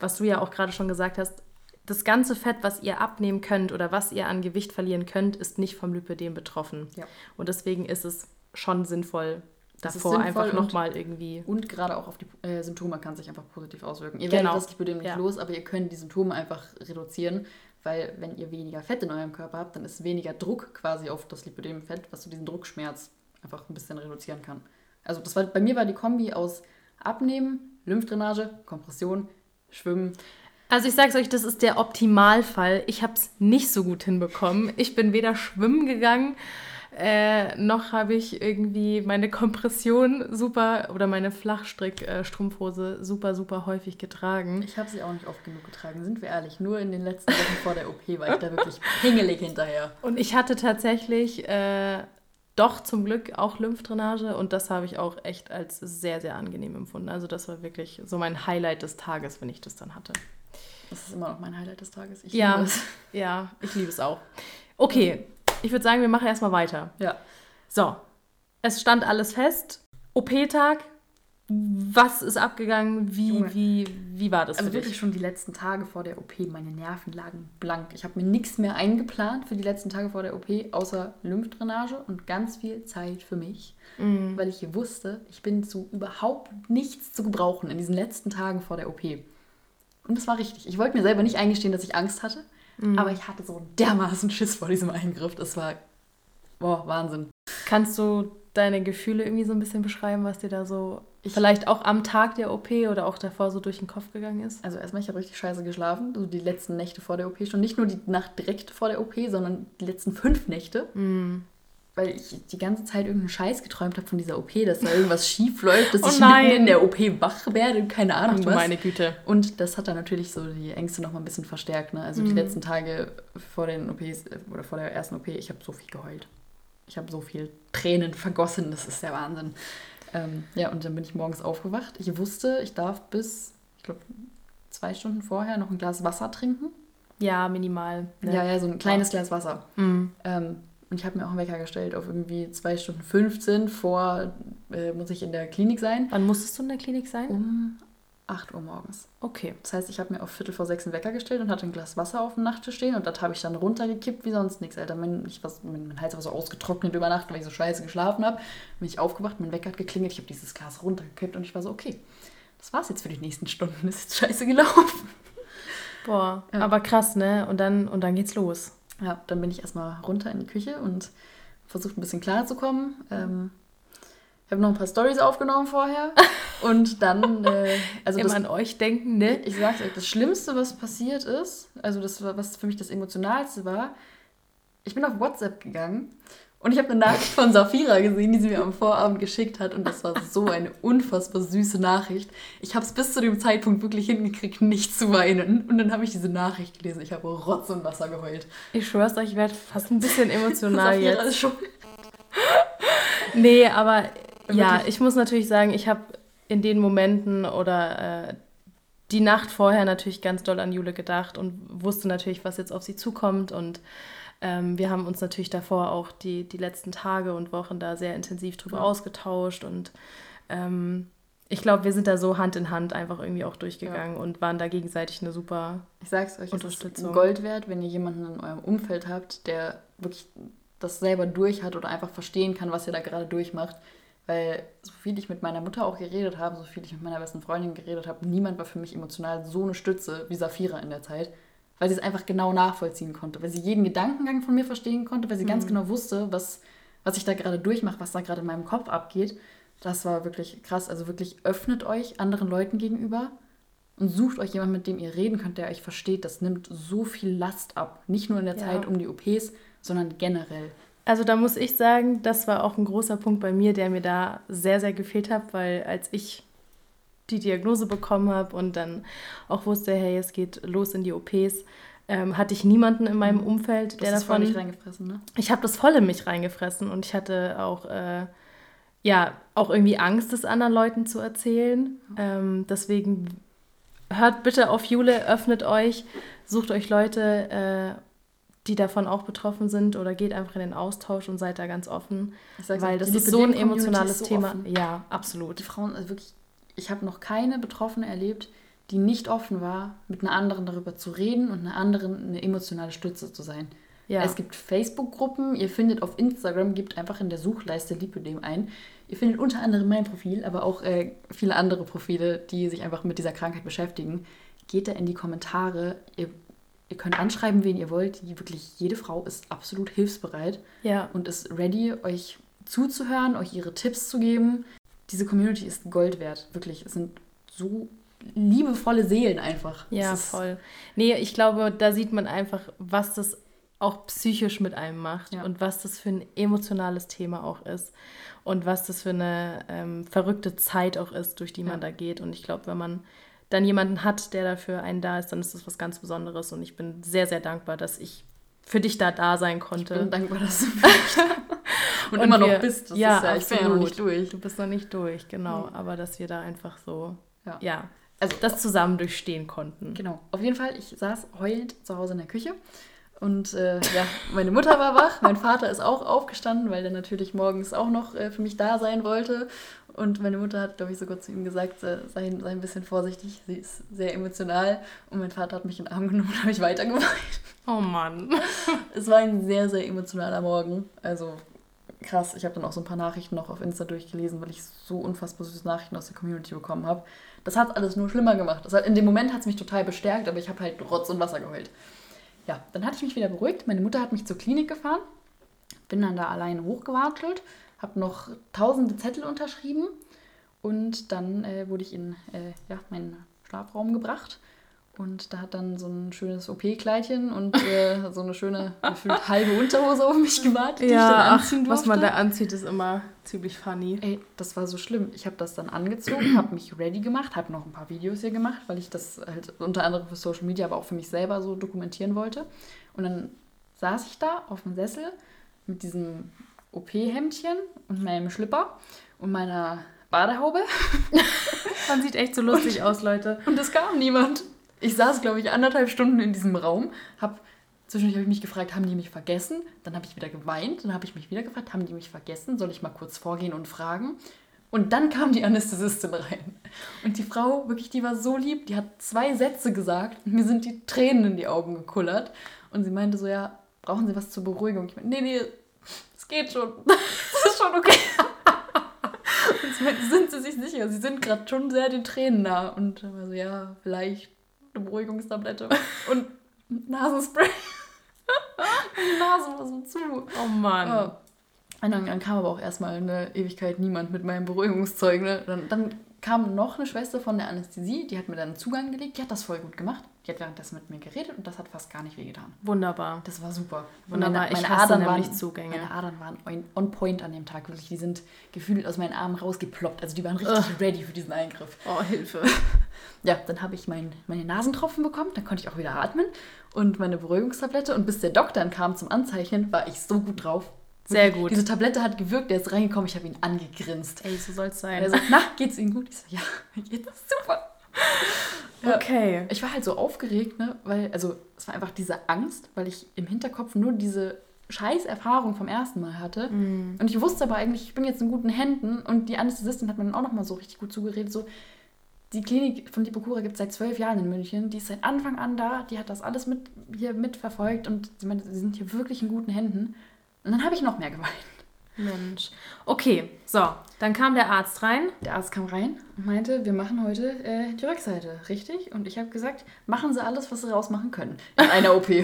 was du ja auch gerade schon gesagt hast, das ganze Fett, was ihr abnehmen könnt oder was ihr an Gewicht verlieren könnt, ist nicht vom Lipödem betroffen. Ja. Und deswegen ist es schon sinnvoll, davor einfach nochmal irgendwie. Und gerade auch auf die äh, Symptome kann sich einfach positiv auswirken. Ihr genau. werdet das Lipödem nicht ja. los, aber ihr könnt die Symptome einfach reduzieren, weil wenn ihr weniger Fett in eurem Körper habt, dann ist weniger Druck quasi auf das Lipödemfett, was so diesen Druckschmerz einfach ein bisschen reduzieren kann. Also das war, bei mir war die Kombi aus Abnehmen, Lymphdrainage, Kompression, Schwimmen. Also ich sage es euch, das ist der Optimalfall. Ich habe es nicht so gut hinbekommen. Ich bin weder schwimmen gegangen, äh, noch habe ich irgendwie meine Kompression super oder meine Flachstrick-Strumpfhose super, super häufig getragen. Ich habe sie auch nicht oft genug getragen, sind wir ehrlich. Nur in den letzten Wochen vor der OP war ich da wirklich pingelig hinterher. Und ich hatte tatsächlich äh, doch zum Glück auch Lymphdrainage und das habe ich auch echt als sehr, sehr angenehm empfunden. Also das war wirklich so mein Highlight des Tages, wenn ich das dann hatte. Das ist immer noch mein Highlight des Tages. Ich ja. Ja, ich liebe es auch. Okay, ich würde sagen, wir machen erstmal weiter. Ja. So, es stand alles fest. OP-Tag, was ist abgegangen? Wie, wie, wie war das? Also wirklich schon die letzten Tage vor der OP, meine Nerven lagen blank. Ich habe mir nichts mehr eingeplant für die letzten Tage vor der OP, außer Lymphdrainage und ganz viel Zeit für mich, mhm. weil ich wusste, ich bin zu überhaupt nichts zu gebrauchen in diesen letzten Tagen vor der OP. Und das war richtig. Ich wollte mir selber nicht eingestehen, dass ich Angst hatte. Mhm. Aber ich hatte so dermaßen Schiss vor diesem Eingriff. Das war, boah, Wahnsinn. Kannst du deine Gefühle irgendwie so ein bisschen beschreiben, was dir da so ich vielleicht auch am Tag der OP oder auch davor so durch den Kopf gegangen ist? Also erstmal, ich habe richtig scheiße geschlafen, so die letzten Nächte vor der OP schon. Nicht nur die Nacht direkt vor der OP, sondern die letzten fünf Nächte. Mhm weil ich die ganze Zeit irgendeinen Scheiß geträumt habe von dieser OP, dass da irgendwas schief läuft, dass oh ich mitten in der OP wach werde, keine Ahnung Ach, was. meine Güte. Und das hat dann natürlich so die Ängste noch mal ein bisschen verstärkt. Ne? Also mhm. die letzten Tage vor den OPs äh, oder vor der ersten OP, ich habe so viel geheult. Ich habe so viel Tränen vergossen, das ist der Wahnsinn. Ähm, ja, und dann bin ich morgens aufgewacht. Ich wusste, ich darf bis, ich glaube, zwei Stunden vorher noch ein Glas Wasser trinken. Ja, minimal. Ne? Ja, ja, so ein kleines Glas Wasser. Mhm. Ähm, und ich habe mir auch einen Wecker gestellt auf irgendwie 2 Stunden 15 vor, äh, muss ich in der Klinik sein. Wann musstest du in der Klinik sein? Um 8 Uhr morgens. Okay. Das heißt, ich habe mir auf Viertel vor sechs einen Wecker gestellt und hatte ein Glas Wasser auf dem Nachttisch stehen und das habe ich dann runtergekippt wie sonst nichts, Alter. Mein, ich was, mein Hals war so ausgetrocknet über Nacht, weil ich so scheiße geschlafen habe. Bin ich aufgewacht, mein Wecker hat geklingelt, ich habe dieses Glas runtergekippt und ich war so, okay, das war's jetzt für die nächsten Stunden. Das ist jetzt scheiße gelaufen. Boah, ja. aber krass, ne? Und dann, und dann geht's los. Ja, dann bin ich erstmal runter in die Küche und versucht ein bisschen klarzukommen. Ähm, ich habe noch ein paar Stories aufgenommen vorher und dann. Äh, also Immer das, an euch denken, ne? Ich sag's euch, das Schlimmste, was passiert ist, also das, was für mich das Emotionalste war, ich bin auf WhatsApp gegangen und ich habe eine Nachricht von Safira gesehen, die sie mir am Vorabend geschickt hat. Und das war so eine unfassbar süße Nachricht. Ich habe es bis zu dem Zeitpunkt wirklich hingekriegt, nicht zu weinen. Und dann habe ich diese Nachricht gelesen. Ich habe Rotz und Wasser geheult. Ich schwör's euch, ich werde fast ein bisschen emotional Safira jetzt. Ist schon nee, aber ja, ich muss natürlich sagen, ich habe in den Momenten oder äh, die Nacht vorher natürlich ganz doll an Jule gedacht und wusste natürlich, was jetzt auf sie zukommt und ähm, wir haben uns natürlich davor auch die, die letzten Tage und Wochen da sehr intensiv drüber ja. ausgetauscht und ähm, ich glaube, wir sind da so Hand in Hand einfach irgendwie auch durchgegangen ja. und waren da gegenseitig eine super ich sag's euch, Unterstützung. Es ist Gold wert, wenn ihr jemanden in eurem Umfeld habt, der wirklich das selber durch hat oder einfach verstehen kann, was ihr da gerade durchmacht. Weil so viel ich mit meiner Mutter auch geredet habe, so viel ich mit meiner besten Freundin geredet habe, niemand war für mich emotional so eine Stütze wie Safira in der Zeit. Weil sie es einfach genau nachvollziehen konnte, weil sie jeden Gedankengang von mir verstehen konnte, weil sie ganz genau wusste, was, was ich da gerade durchmache, was da gerade in meinem Kopf abgeht. Das war wirklich krass. Also wirklich öffnet euch anderen Leuten gegenüber und sucht euch jemanden, mit dem ihr reden könnt, der euch versteht. Das nimmt so viel Last ab. Nicht nur in der Ja. Zeit um die OPs, sondern generell. Also da muss ich sagen, das war auch ein großer Punkt bei mir, der mir da sehr, sehr gefehlt hat, weil als ich die Diagnose bekommen habe und dann auch wusste, hey, es geht los in die OPs, ähm, hatte ich niemanden in meinem Umfeld, Das der ist voll davon... nicht reingefressen, ne? ich habe das voll in mich reingefressen und ich hatte auch, äh, ja, auch irgendwie Angst, es anderen Leuten zu erzählen. Ähm, deswegen hört bitte auf Jule, öffnet euch, sucht euch Leute, äh, die davon auch betroffen sind oder geht einfach in den Austausch und seid da ganz offen, Ich weil das ist so ein emotionales so Thema. offen. Ja, absolut. Die Frauen, also wirklich, ich habe noch keine Betroffene erlebt, die nicht offen war, mit einer anderen darüber zu reden und einer anderen eine emotionale Stütze zu sein. Ja. Es gibt Facebook-Gruppen, ihr findet auf Instagram, gebt einfach in der Suchleiste Lipidem ein. Ihr findet unter anderem mein Profil, aber auch äh, viele andere Profile, die sich einfach mit dieser Krankheit beschäftigen. Geht da in die Kommentare. Ihr, ihr könnt anschreiben, wen ihr wollt. Die, wirklich jede Frau ist absolut hilfsbereit ja. und ist ready, euch zuzuhören, euch ihre Tipps zu geben. Diese Community ist Gold wert, wirklich. Es sind so liebevolle Seelen einfach. Ja, voll. Nee, ich glaube, da sieht man einfach, was das auch psychisch mit einem macht Ja. und was das für ein emotionales Thema auch ist und was das für eine ähm, verrückte Zeit auch ist, durch die man Ja. da geht. Und ich glaube, wenn man dann jemanden hat, der dafür einen da ist, dann ist das was ganz Besonderes. Und ich bin sehr, sehr dankbar, dass ich für dich da da sein Ich konnte. bin dankbar, dass du und, Und immer noch wir- bist. Das ja, ist ja, ich bin ja noch nicht durch. Du bist noch nicht durch, genau. Nee. Aber dass wir da einfach so, Ja. ja, Also, das zusammen durchstehen konnten. Genau. Auf jeden Fall, ich saß heulend zu Hause in der Küche. Und äh, ja, meine Mutter war wach, mein Vater ist auch aufgestanden, weil der natürlich morgens auch noch äh, für mich da sein wollte. Und meine Mutter hat, glaube ich, sogar zu ihm gesagt, sei, sei ein bisschen vorsichtig, sie ist sehr emotional. Und mein Vater hat mich in den Arm genommen und habe ich weitergeweint. Oh Mann. Es war ein sehr, sehr emotionaler Morgen. Also krass, ich habe dann auch so ein paar Nachrichten noch auf Insta durchgelesen, weil ich so unfassbar süße Nachrichten aus der Community bekommen habe. Das hat alles nur schlimmer gemacht. Das hat, in dem Moment hat es mich total bestärkt, aber ich habe halt Rotz und Wasser geheult. Ja, dann hatte ich mich wieder beruhigt. Meine Mutter hat mich zur Klinik gefahren. Bin dann da alleine hochgewatschelt, habe noch tausende Zettel unterschrieben und dann äh, wurde ich in äh, ja, meinen Schlafraum gebracht. Und da hat dann so ein schönes OP-Kleidchen und äh, so eine schöne, gefühlt halbe Unterhose auf mich gewartet, die ich dann Ja, anziehen ach, was durfte. man da anzieht, ist immer ziemlich funny. Ey, das war so schlimm. Ich habe das dann angezogen, habe mich ready gemacht, habe noch ein paar Videos hier gemacht, weil ich das halt unter anderem für Social Media, aber auch für mich selber so dokumentieren wollte. Und dann saß ich da auf dem Sessel mit diesem OP-Hemdchen und meinem Schlipper und meiner Badehaube Man sieht echt so lustig aus, Leute. und es kam niemand. Ich saß, glaube ich, anderthalb Stunden in diesem Raum, hab Zwischendurch habe ich mich gefragt, haben die mich vergessen? Dann habe ich wieder geweint. Dann habe ich mich wieder gefragt, haben die mich vergessen? Soll ich mal kurz vorgehen und fragen? Und dann kam die Anästhesistin rein. Und die Frau, wirklich, die war so lieb, die hat zwei Sätze gesagt und mir sind die Tränen in die Augen gekullert. Und sie meinte so, ja, brauchen Sie was zur Beruhigung? Ich meinte, nee, nee, es geht schon. Das ist schon okay. Und sind Sie sich sicher? Sie sind gerade schon sehr den Tränen nah. Und dann war so, ja, vielleicht eine Beruhigungstablette und Nasenspray. Die Nase war so zu. Oh Mann. Ja. Und dann, dann kam aber auch erstmal eine Ewigkeit niemand mit meinem Beruhigungszeug. Ne? Dann, dann kam noch eine Schwester von der Anästhesie, die hat mir dann einen Zugang gelegt. Die hat das voll gut gemacht. Die hat währenddessen mit mir geredet und das hat fast gar nicht wehgetan. Wunderbar. Das war super. Wunderbar. Ich hasse nämlich Zugänge. Meine Adern waren on, on point an dem Tag. Wirklich, die sind gefühlt aus meinen Armen rausgeploppt. Also die waren richtig ready für diesen Eingriff. Oh, Hilfe. Ja, dann habe ich mein, meine Nasentropfen bekommen, dann konnte ich auch wieder atmen und meine Beruhigungstablette. Und bis der Doktor dann kam zum Anzeichnen, war ich so gut drauf. Sehr gut. Diese Tablette hat gewirkt, der ist reingekommen, ich habe ihn angegrinst. Ey, so soll es sein. Er so, na, geht's Ihnen gut? Ich so, ja, mir geht's super. Ja. okay. Ich war halt so aufgeregt, ne, weil, also, es war einfach diese Angst, weil ich im Hinterkopf nur diese scheiß Erfahrung vom ersten Mal hatte. Mhm. Und ich wusste aber eigentlich, ich bin jetzt in guten Händen. Und die Anästhesistin hat mir dann auch nochmal so richtig gut zugeredet, so, die Klinik von Lipokura gibt es seit zwölf Jahren in München. Die ist seit Anfang an da. Die hat das alles mit hier mitverfolgt und sie meinte, sie sind hier wirklich in guten Händen. Und dann habe ich noch mehr geweint. Mensch. Okay, so, dann kam der Arzt rein. Der Arzt kam rein und meinte, wir machen heute äh, die Rückseite, richtig? Und ich habe gesagt, machen Sie alles, was Sie rausmachen können in einer OP.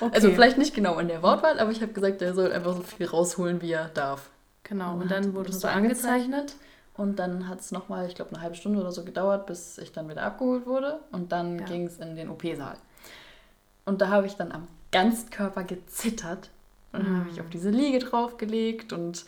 Okay. Also vielleicht nicht genau in der Wortwahl, aber ich habe gesagt, er soll einfach so viel rausholen, wie er darf. Genau, und hat- dann wurde wurdest so du angezeichnet. Und dann hat es nochmal, ich glaube, eine halbe Stunde oder so gedauert, bis ich dann wieder abgeholt wurde. Und dann Ja. ging es in den OP-Saal. Und da habe ich dann am ganzen Körper gezittert. Und dann habe ich auf diese Liege draufgelegt und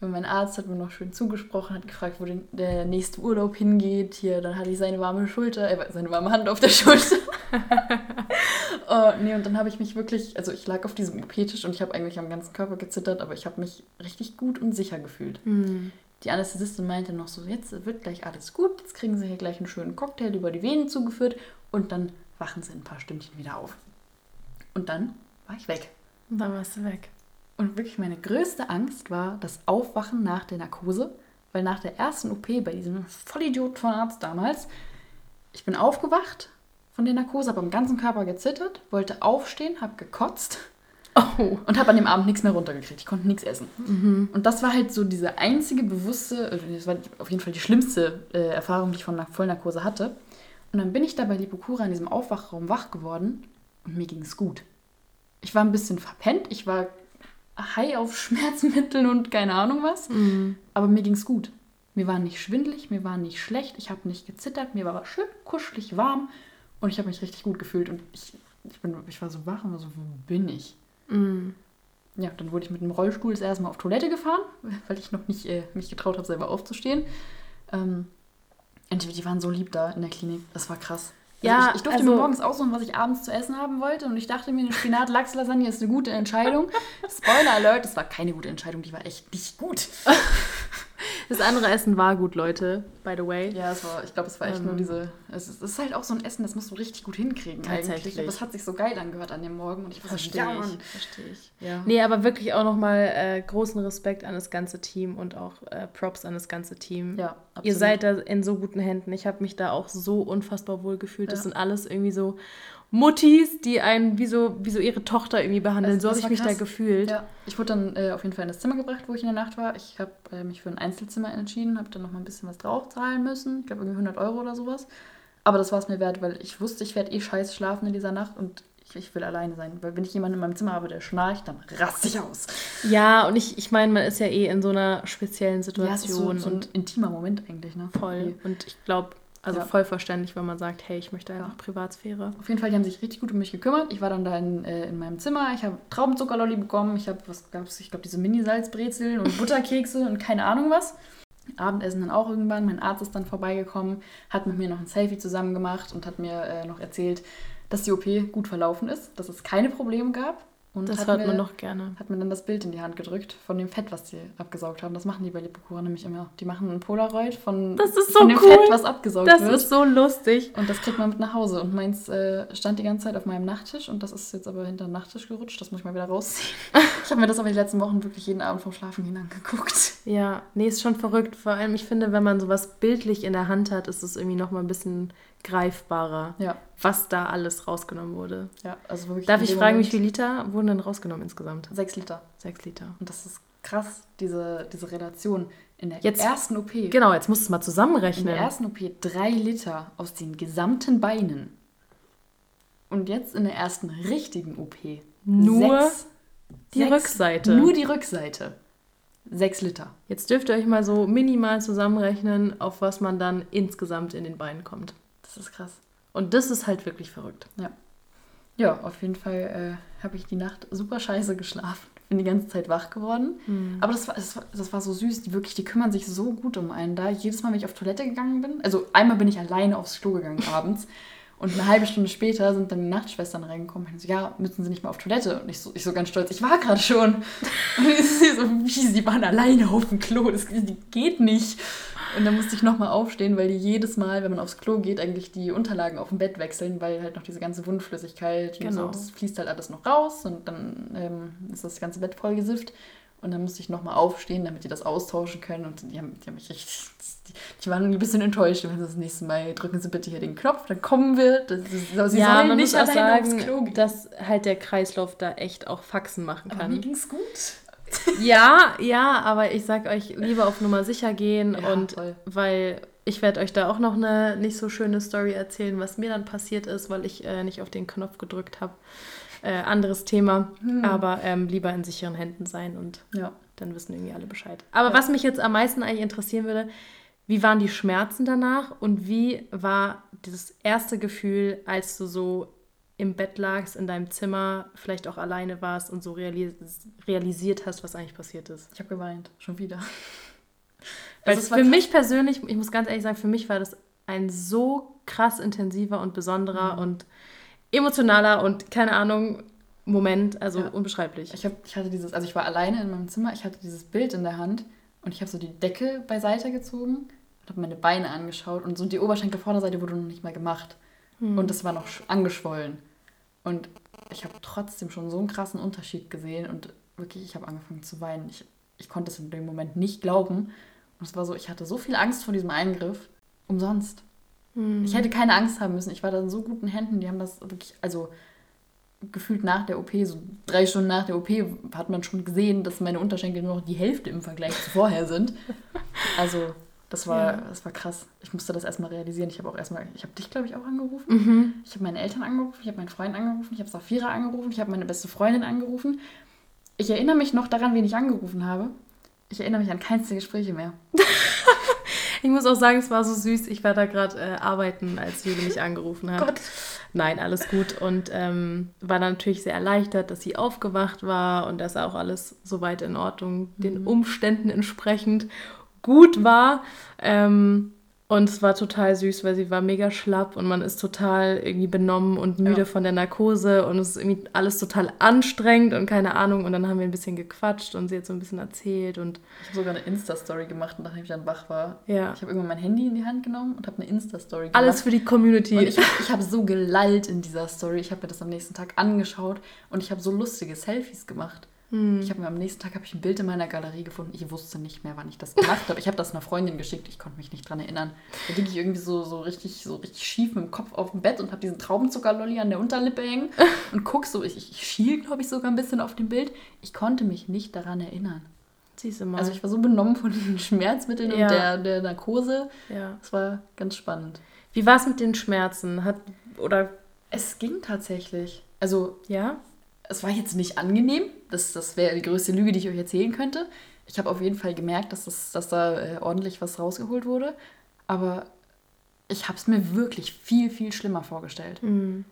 mein Arzt hat mir noch schön zugesprochen, hat gefragt, wo der nächste Urlaub hingeht. Hier, dann hatte ich seine warme Schulter, äh, seine warme Hand auf der Schulter. oh, nee, und dann habe ich mich wirklich, also ich lag auf diesem OP-Tisch und ich habe eigentlich am ganzen Körper gezittert, aber ich habe mich richtig gut und sicher gefühlt. Hm. Die Anästhesistin meinte noch so, jetzt wird gleich alles gut, jetzt kriegen Sie hier gleich einen schönen Cocktail über die Venen zugeführt und dann wachen Sie in ein paar Stündchen wieder auf. Und dann war ich weg. Und dann warst du weg. Und wirklich meine größte Angst war das Aufwachen nach der Narkose, weil nach der ersten OP bei diesem Vollidiot von Arzt damals, ich bin aufgewacht von der Narkose, habe am ganzen Körper gezittert, wollte aufstehen, habe gekotzt Oh. und habe an dem Abend nichts mehr runtergekriegt. Ich konnte nichts essen. Und das war halt so diese einzige bewusste, also das war auf jeden Fall die schlimmste äh, Erfahrung, die ich von einer Vollnarkose hatte. Und dann bin ich da bei Lipokura in diesem Aufwachraum wach geworden und mir ging es gut. Ich war ein bisschen verpennt, ich war high auf Schmerzmitteln und keine Ahnung was, aber mir ging es gut. Mir war nicht schwindelig, mir war nicht schlecht, ich habe nicht gezittert, mir war schön kuschelig warm und ich habe mich richtig gut gefühlt und ich, ich, bin, ich war so wach und war so, wo bin ich? Mhm. Ja, dann wurde ich mit dem Rollstuhl das erste Mal auf Toilette gefahren, weil ich noch nicht äh, mich getraut habe, selber aufzustehen. Ähm, und die, die waren so lieb da in der Klinik. Das war krass. Also Ja, ich, ich durfte also- mir morgens aussuchen, was ich abends zu essen haben wollte. Und ich dachte mir, eine Spinat-Lachs-Lasagne ist eine gute Entscheidung. Spoiler Alert, das war keine gute Entscheidung, die war echt nicht gut. Das andere Essen war gut, Leute, by the way. Ja, es war, ich glaube, es war echt Ähm. nur diese. Es ist, es ist halt auch so ein Essen, das musst du richtig gut hinkriegen eigentlich. Tatsächlich. Aber es hat sich so geil angehört an dem Morgen. Und ich war so, Verstehe ja, ich. Mann. Verstehe ich. Ja. Nee, aber wirklich auch nochmal äh, großen Respekt an das ganze Team und auch äh, Props an das ganze Team. Ja, Ihr absolut. seid da in so guten Händen. Ich habe mich da auch so unfassbar wohl gefühlt. Das Ja. sind alles irgendwie so Muttis, die einen wie so, wie so ihre Tochter irgendwie behandeln. Also, so habe das ich mich da krass. gefühlt. Ja, ich wurde dann äh, auf jeden Fall in das Zimmer gebracht, wo ich in der Nacht war. Ich habe äh, mich für ein Einzelzimmer entschieden, habe dann noch mal ein bisschen was drauf zahlen müssen. Ich glaube, irgendwie 100 Euro oder sowas. Aber das war es mir wert, weil ich wusste, ich werde eh scheiße schlafen in dieser Nacht und ich, ich will alleine sein. Weil wenn ich jemanden in meinem Zimmer habe, der schnarcht, dann raste ich aus. Ja, und ich, ich meine, man ist ja eh in so einer speziellen Ja, Situation so, so ein und intimer Moment eigentlich. Ne? voll. Und ich glaube, also Ja. voll verständlich, wenn man sagt, hey, ich möchte einfach Ja. Privatsphäre. Auf jeden Fall, die haben sich richtig gut um mich gekümmert. Ich war dann da in, äh, in meinem Zimmer. Ich habe Traubenzuckerlolli bekommen. Ich habe, was gab's? Ich glaube, diese Mini-Salzbrezeln und Butterkekse und keine Ahnung was. Abendessen dann auch irgendwann. Mein Arzt ist dann vorbeigekommen, hat mit mir noch ein Selfie zusammen gemacht und hat mir äh, noch erzählt, dass die OP gut verlaufen ist, dass es keine Probleme gab. Und Das hat hört mir, man noch gerne. Hat mir dann das Bild in die Hand gedrückt von dem Fett, was die abgesaugt haben. Das machen die bei Lipokura nämlich immer. Die machen ein Polaroid von, Das ist so von dem cool. Fett, was abgesaugt Das wird. ist so lustig. Und das kriegt man mit nach Hause. Und meins äh, stand die ganze Zeit auf meinem Nachttisch und das ist jetzt aber hinter den Nachttisch gerutscht. Das muss ich mal wieder rausziehen. Ich habe mir das aber die letzten Wochen wirklich jeden Abend vom Schlafen hin angeguckt. Ja, nee, ist schon verrückt. Vor allem, ich finde, wenn man sowas bildlich in der Hand hat, ist es irgendwie noch mal ein bisschen greifbarer, Ja, was da alles rausgenommen wurde. ja, also wirklich. Darf in ich fragen, wie Moment- viel Liter wurden denn rausgenommen insgesamt? Sechs Liter. Sechs Liter. Und das ist krass, diese, diese Relation. In der Jetzt- ersten OP. Genau, jetzt musst du es mal In zusammenrechnen. der ersten OP drei Liter aus den gesamten Beinen. Und jetzt in der ersten richtigen OP Nur sechs, die sechs, Rückseite. Nur die Rückseite. Sechs Liter. Jetzt dürft ihr euch mal so minimal zusammenrechnen, auf was man dann insgesamt in den Beinen kommt. Das ist krass. Und das ist halt wirklich verrückt. Ja, auf jeden Fall äh, habe ich die Nacht super scheiße geschlafen. Bin die ganze Zeit wach geworden. Aber das war, das, war, das war so süß. Die wirklich, die kümmern sich so gut um einen da. Jedes Mal, wenn ich auf Toilette gegangen bin, also einmal bin ich alleine aufs Klo gegangen abends. Und eine halbe Stunde später sind dann die Nachtschwestern reingekommen und so, ja, müssen sie nicht mal auf Toilette? Und ich so, ich so ganz stolz, ich war gerade schon. Und sie so, wie, sie waren alleine auf dem Klo, das das geht nicht. Und dann musste ich nochmal aufstehen, weil die jedes Mal, wenn man aufs Klo geht, eigentlich die Unterlagen auf dem Bett wechseln, weil halt noch diese ganze Wundflüssigkeit und Genau. so, das fließt halt alles noch raus und dann ähm, ist das ganze Bett voll gesifft. Und dann musste ich nochmal aufstehen, damit die das austauschen können. Und die haben, die haben mich richtig. Die, die waren ein bisschen enttäuscht. Wenn sie das nächste Mal drücken Sie bitte hier den Knopf, dann kommen wir. Das ist, sie ja, sollen man nicht muss auch sagen, aufs Klo gehen. dass halt der Kreislauf da echt auch Faxen machen Aber kann. mir ging's gut. Ja, ja, aber ich sag euch, lieber auf Nummer sicher gehen Ja, und voll. weil ich werde euch da auch noch eine nicht so schöne Story erzählen, was mir dann passiert ist, weil ich äh, nicht auf den Knopf gedrückt habe. Äh, anderes Thema, Hm. aber ähm, lieber in sicheren Händen sein und Ja. dann wissen irgendwie alle Bescheid. Aber Ja. was mich jetzt am meisten eigentlich interessieren würde, wie waren die Schmerzen danach und wie war dieses erste Gefühl, als du so im Bett lagst, in deinem Zimmer, vielleicht auch alleine warst und so realis realisiert hast, was eigentlich passiert ist? Ich habe geweint, schon wieder. Also für mich persönlich, ich muss ganz ehrlich sagen, für mich war das ein so krass intensiver und besonderer Mhm. und emotionaler und keine Ahnung Moment, also Ja. unbeschreiblich. Ich, hab, ich hatte dieses, also ich war alleine in meinem Zimmer, ich hatte dieses Bild in der Hand und ich habe so die Decke beiseite gezogen und habe meine Beine angeschaut und so die Oberschenkelvorderseite wurde noch nicht mal gemacht. Hm. Und es war noch sch- angeschwollen. Und ich habe trotzdem schon so einen krassen Unterschied gesehen und wirklich, ich habe angefangen zu weinen. Ich, ich konnte es in dem Moment nicht glauben. Und es war so, ich hatte so viel Angst vor diesem Eingriff. Umsonst. Hm. Ich hätte keine Angst haben müssen. Ich war da in so guten Händen. Die haben das wirklich, also gefühlt nach der OP, so drei Stunden nach der OP, hat man schon gesehen, dass meine Unterschenkel nur noch die Hälfte im Vergleich zu vorher sind. Also, das war, Ja. das war krass. Ich musste das erstmal realisieren. Ich habe auch erstmal, ich habe dich, glaube ich, auch angerufen. Mhm. Ich habe meine Eltern angerufen, ich habe meinen Freund angerufen, ich habe Safira angerufen, ich habe meine beste Freundin angerufen. Ich erinnere mich noch daran, wen ich angerufen habe. Ich erinnere mich an keins der Gespräche mehr. Ich muss auch sagen, es war so süß. Ich war da gerade äh, arbeiten, als Jule mich angerufen hat. Nein, alles gut. Und ähm, war dann natürlich sehr erleichtert, dass sie aufgewacht war und dass auch alles soweit in Ordnung, den Umständen entsprechend gut war. Ähm, und es war total süß, weil sie war mega schlapp und man ist total irgendwie benommen und müde Ja. von der Narkose und es ist irgendwie alles total anstrengend und keine Ahnung. Und dann haben wir ein bisschen gequatscht und sie hat so ein bisschen erzählt und Ich habe sogar eine Insta-Story gemacht, nachdem ich dann wach war. ja, Ich habe irgendwann mein Handy in die Hand genommen und habe eine Insta-Story gemacht. alles für die Community. Und ich, ich habe so gelallt in dieser Story. Ich habe mir das am nächsten Tag angeschaut und ich habe so lustige Selfies gemacht. Hm. Ich habe mir am nächsten Tag habe ich ein Bild in meiner Galerie gefunden. Ich wusste nicht mehr, wann ich das gemacht habe. Ich habe das einer Freundin geschickt. Ich konnte mich nicht dran erinnern. Da liege ich irgendwie so, so richtig so richtig schief mit dem Kopf auf dem Bett und habe diesen Traubenzuckerlolli an der Unterlippe hängen und guck so. Ich, ich schiel, glaube ich, sogar ein bisschen auf dem Bild. Ich konnte mich nicht daran erinnern. Siehst du mal. Also ich war so benommen von den Schmerzmitteln Ja. und der, der Narkose. ja. Das war ganz spannend. Wie war es mit den Schmerzen? Hat oder Es ging tatsächlich. Also ja? Es war jetzt nicht angenehm. Das, das wäre die größte Lüge, die ich euch erzählen könnte. Ich habe auf jeden Fall gemerkt, dass, das, dass da äh, ordentlich was rausgeholt wurde. Aber ich habe es mir wirklich viel, viel schlimmer vorgestellt. Mhm.